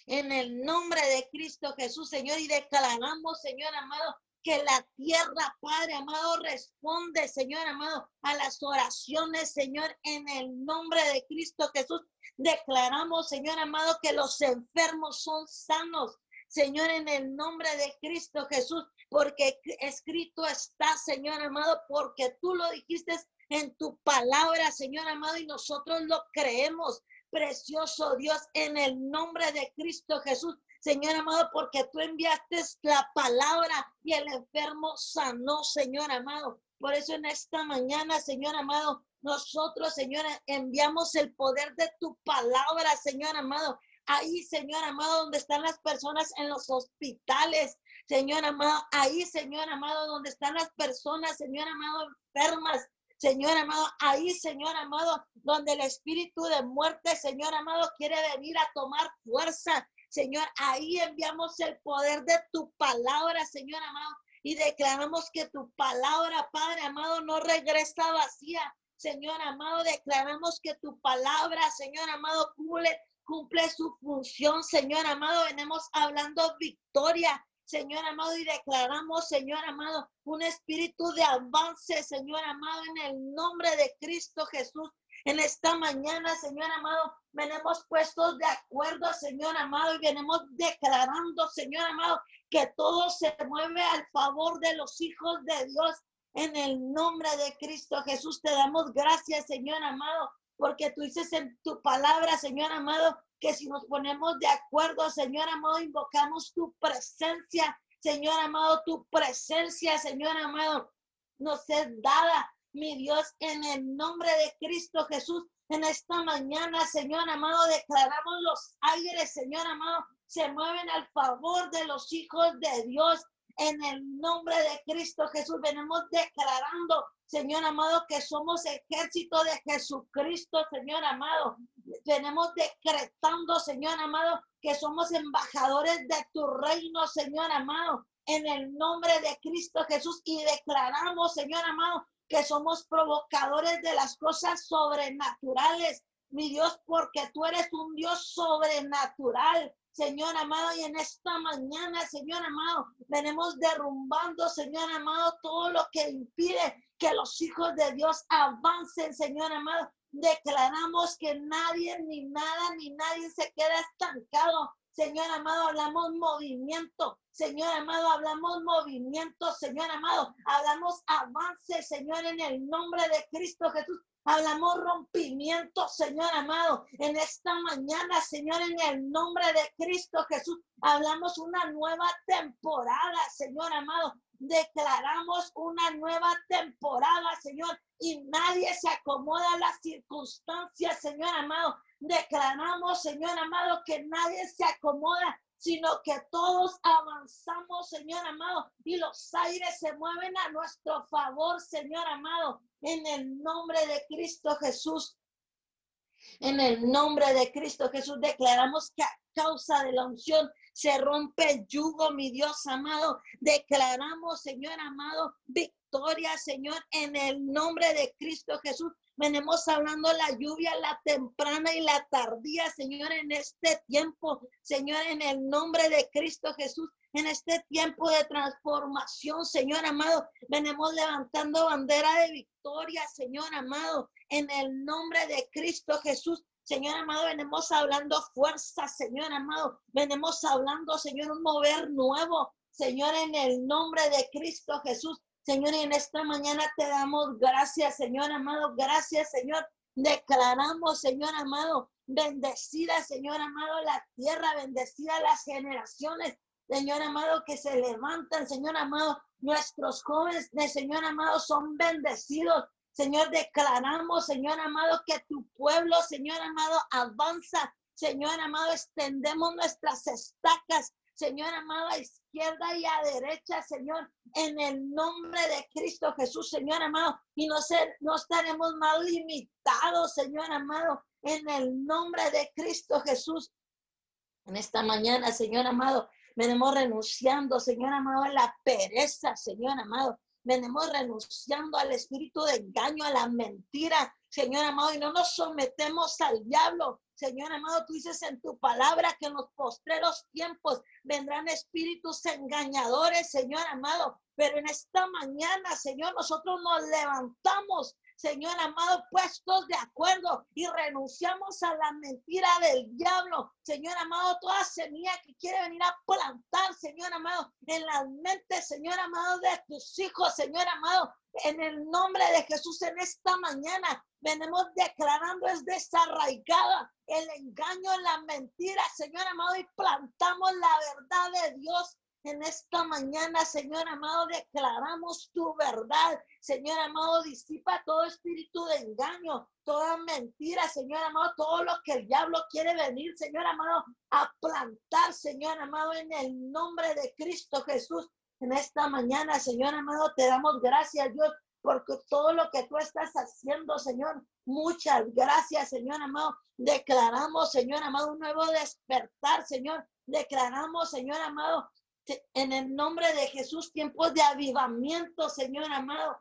En el nombre de Cristo Jesús, Señor, y declaramos, Señor amado, que la tierra, Padre amado, responde, Señor amado, a las oraciones, Señor, en el nombre de Cristo Jesús. Declaramos, Señor amado, que los enfermos son sanos. Señor, en el nombre de Cristo Jesús, porque escrito está, Señor amado, porque tú lo dijiste en tu palabra, Señor amado, y nosotros lo creemos. Precioso Dios, en el nombre de Cristo Jesús, Señor amado, porque tú enviaste la palabra y el enfermo sanó, Señor amado. Por eso en esta mañana, Señor amado, nosotros, Señor, enviamos el poder de tu palabra, Señor amado. Ahí, Señor amado, donde están las personas en los hospitales, Señor amado, ahí, Señor amado, donde están las personas, Señor amado, enfermas, Señor amado, ahí, Señor amado, donde el espíritu de muerte, Señor amado, quiere venir a tomar fuerza. Señor, ahí enviamos el poder de tu palabra, Señor amado, y declaramos que tu palabra, Padre amado, no regresa vacía. Señor amado, declaramos que tu palabra, Señor amado, cumple, cumple su función, Señor amado. Venimos hablando victoria, Señor amado, y declaramos, Señor amado, un espíritu de avance, Señor amado, en el nombre de Cristo Jesús. En esta mañana, Señor amado, venimos puestos de acuerdo, Señor amado, y venimos declarando, Señor amado, que todo se mueve al favor de los hijos de Dios. En el nombre de Cristo Jesús te damos gracias, Señor amado, porque tú dices en tu palabra, Señor amado, que si nos ponemos de acuerdo, Señor amado, invocamos tu presencia, Señor amado, tu presencia, Señor amado, nos es dada, mi Dios, en el nombre de Cristo Jesús. En esta mañana, Señor amado, declaramos los aires, Señor amado, se mueven al favor de los hijos de Dios. En el nombre de Cristo Jesús venimos declarando, Señor amado, que somos ejército de Jesucristo, Señor amado. Venimos decretando, Señor amado, que somos embajadores de tu reino, Señor amado. En el nombre de Cristo Jesús y declaramos, Señor amado, que somos provocadores de las cosas sobrenaturales, mi Dios, porque tú eres un Dios sobrenatural. Señor amado, y en esta mañana, Señor amado, venimos derrumbando, Señor amado, todo lo que impide que los hijos de Dios avancen, Señor amado. Declaramos que nadie, ni nada, ni nadie se queda estancado. Señor amado, hablamos movimiento. Señor amado, hablamos movimiento. Señor amado, hablamos avance, Señor, en el nombre de Cristo Jesús. Hablamos rompimiento, Señor amado, en esta mañana, Señor, en el nombre de Cristo Jesús. Hablamos una nueva temporada, Señor amado. Declaramos una nueva temporada, Señor, y nadie se acomoda a las circunstancias, Señor amado. Declaramos, Señor amado, que nadie se acomoda sino que todos avanzamos, Señor amado, y los aires se mueven a nuestro favor, Señor amado, en el nombre de Cristo Jesús. En el nombre de Cristo Jesús declaramos que a causa de la unción se rompe el yugo, mi Dios amado. Declaramos, Señor amado, victoria, Señor, en el nombre de Cristo Jesús. Venimos hablando la lluvia, la temprana y la tardía, Señor, en este tiempo, Señor, en el nombre de Cristo Jesús, en este tiempo de transformación, Señor amado, venimos levantando bandera de victoria, Señor amado, en el nombre de Cristo Jesús. Señor amado, venimos hablando fuerza, Señor amado. Venimos hablando, Señor, un mover nuevo, Señor, en el nombre de Cristo Jesús. Señor, y en esta mañana te damos gracias, Señor amado. Gracias, Señor. Declaramos, Señor amado, bendecida, Señor amado, la tierra, bendecida las generaciones, Señor amado, que se levantan, Señor amado. Nuestros jóvenes, Señor amado, son bendecidos. Señor, declaramos, Señor amado, que tu pueblo, Señor amado, avanza. Señor amado, extendemos nuestras estacas, Señor amado, a izquierda y a derecha, Señor, en el nombre de Cristo Jesús, Señor amado, y no, ser, no estaremos más limitados, Señor amado, en el nombre de Cristo Jesús. En esta mañana, Señor amado, venimos renunciando, Señor amado, a la pereza, Señor amado. Venimos renunciando al espíritu de engaño, a la mentira, Señor amado, y no nos sometemos al diablo, Señor amado, tú dices en tu palabra que en los postreros tiempos vendrán espíritus engañadores, Señor amado. Pero en esta mañana, Señor, nosotros nos levantamos, Señor amado, puestos de acuerdo y renunciamos a la mentira del diablo. Señor amado, toda semilla que quiere venir a plantar, Señor amado, en las mentes, Señor amado, de tus hijos, Señor amado, en el nombre de Jesús en esta mañana venimos declarando es desarraigada el engaño, la mentira, Señor amado, y plantamos la verdad de Dios en esta mañana, Señor amado, declaramos tu verdad. Señor amado, disipa todo espíritu de engaño, toda mentira, Señor amado, todo lo que el diablo quiere venir, Señor amado, a plantar, Señor amado, en el nombre de Cristo Jesús. En esta mañana, Señor amado, te damos gracias, Dios, porque todo lo que tú estás haciendo, Señor, muchas gracias, Señor amado. Declaramos, Señor amado, un nuevo despertar, Señor. Declaramos, Señor amado, en el nombre de Jesús, tiempos de avivamiento, Señor amado.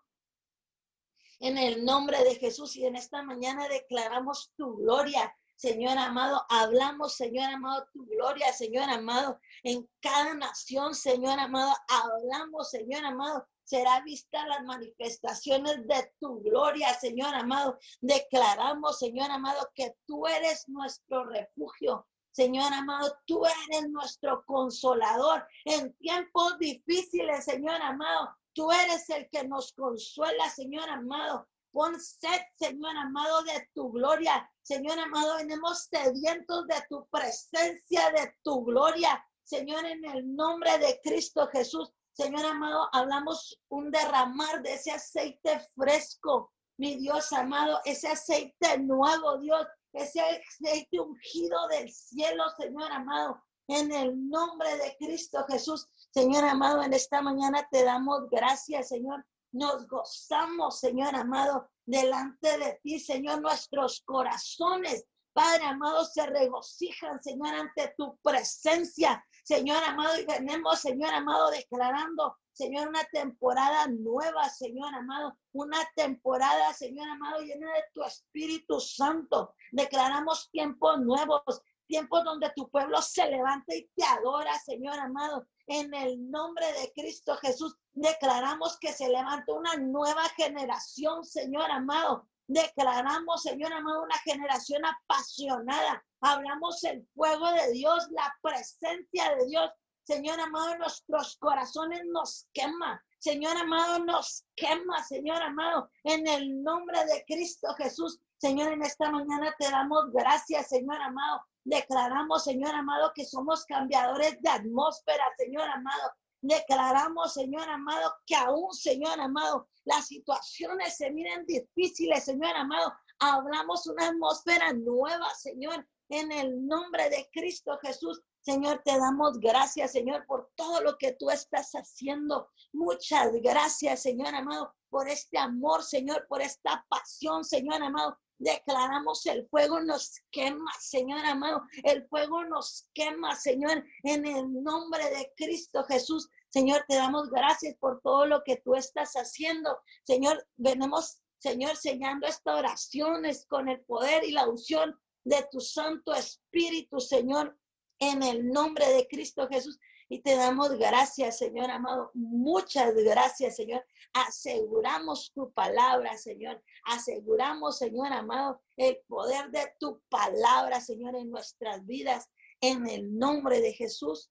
En el nombre de Jesús y en esta mañana declaramos tu gloria, Señor amado. Hablamos, Señor amado, tu gloria, Señor amado. En cada nación, Señor amado, hablamos, Señor amado. Será vista las manifestaciones de tu gloria, Señor amado. Declaramos, Señor amado, que tú eres nuestro refugio, Señor amado, tú eres nuestro consolador en tiempos difíciles, Señor amado. Tú eres el que nos consuela, Señor amado. Pon sed, Señor amado, de tu gloria. Señor amado, venimos sedientos de tu presencia, de tu gloria. Señor, en el nombre de Cristo Jesús. Señor amado, hablamos un derramar de ese aceite fresco, mi Dios amado, ese aceite nuevo, Dios, ese aceite ungido del cielo, Señor amado, en el nombre de Cristo Jesús. Señor amado, en esta mañana te damos gracias, Señor. Nos gozamos, Señor amado, delante de ti, Señor, nuestros corazones. Padre amado, se regocijan, Señor, ante tu presencia. Señor amado, y venimos, Señor amado, declarando Señor, una temporada nueva, Señor amado, una temporada, Señor amado, llena de tu Espíritu Santo. Declaramos tiempos nuevos, tiempos donde tu pueblo se levanta y te adora, Señor amado. En el nombre de Cristo Jesús, declaramos que se levanta una nueva generación, Señor amado. Declaramos, Señor amado, una generación apasionada. Hablamos el fuego de Dios, la presencia de Dios Señor amado, nuestros corazones nos quema. Señor amado, nos quema, Señor amado, en el nombre de Cristo Jesús. Señor, en esta mañana te damos gracias, Señor amado. Declaramos, Señor amado, que somos cambiadores de atmósfera, Señor amado. Declaramos, Señor amado, que aún, Señor amado, las situaciones se miren difíciles, Señor amado. Hablamos una atmósfera nueva, Señor, en el nombre de Cristo Jesús. Señor, te damos gracias, Señor, por todo lo que tú estás haciendo. Muchas gracias, Señor amado, por este amor, Señor, por esta pasión, Señor amado. Declaramos el fuego nos quema, Señor amado. El fuego nos quema, Señor, en el nombre de Cristo Jesús. Señor, te damos gracias por todo lo que tú estás haciendo. Señor, venimos, Señor, sellando estas oraciones con el poder y la unción de tu Santo Espíritu, Señor en el nombre de Cristo Jesús. Y te damos gracias, Señor amado. Muchas gracias, Señor. Aseguramos tu palabra, Señor. Aseguramos, Señor amado, el poder de tu palabra, Señor, en nuestras vidas. En el nombre de Jesús,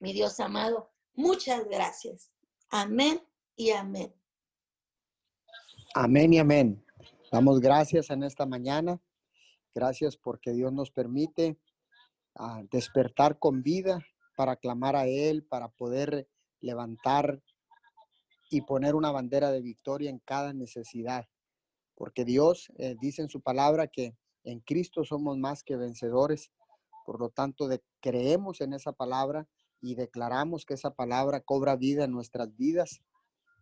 mi Dios amado. Muchas gracias. Amén y amén. Amén y amén. Damos gracias en esta mañana. Gracias porque Dios nos permite a despertar con vida para clamar a Él, para poder levantar y poner una bandera de victoria en cada necesidad. Porque Dios eh, dice en su palabra que en Cristo somos más que vencedores. Por lo tanto, creemos en esa palabra y declaramos que esa palabra cobra vida en nuestras vidas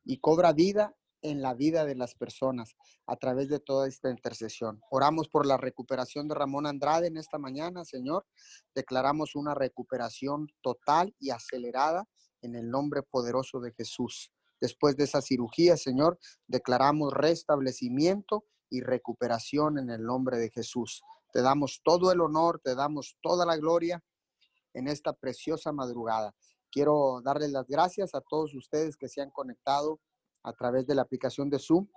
y cobra vida en la vida de las personas a través de toda esta intercesión. Oramos por la recuperación de Ramón Andrade en esta mañana, Señor. Declaramos una recuperación total y acelerada en el nombre poderoso de Jesús. Después de esa cirugía, Señor, declaramos restablecimiento y recuperación en el nombre de Jesús. Te damos todo el honor, te damos toda la gloria en esta preciosa madrugada. Quiero darles las gracias a todos ustedes que se han conectado a través de la aplicación de Zoom.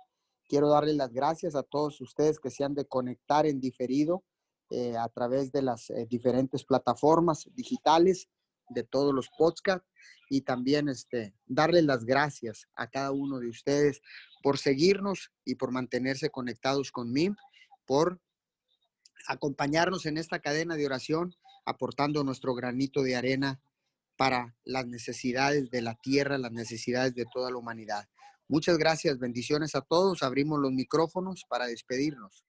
Quiero darle las gracias a todos ustedes que se han de conectar en diferido eh, a través de las eh, diferentes plataformas digitales de todos los podcasts y también este, darle las gracias a cada uno de ustedes por seguirnos y por mantenerse conectados conmigo, por acompañarnos en esta cadena de oración, aportando nuestro granito de arena para las necesidades de la tierra, las necesidades de toda la humanidad. Muchas gracias, bendiciones a todos. Abrimos los micrófonos para despedirnos.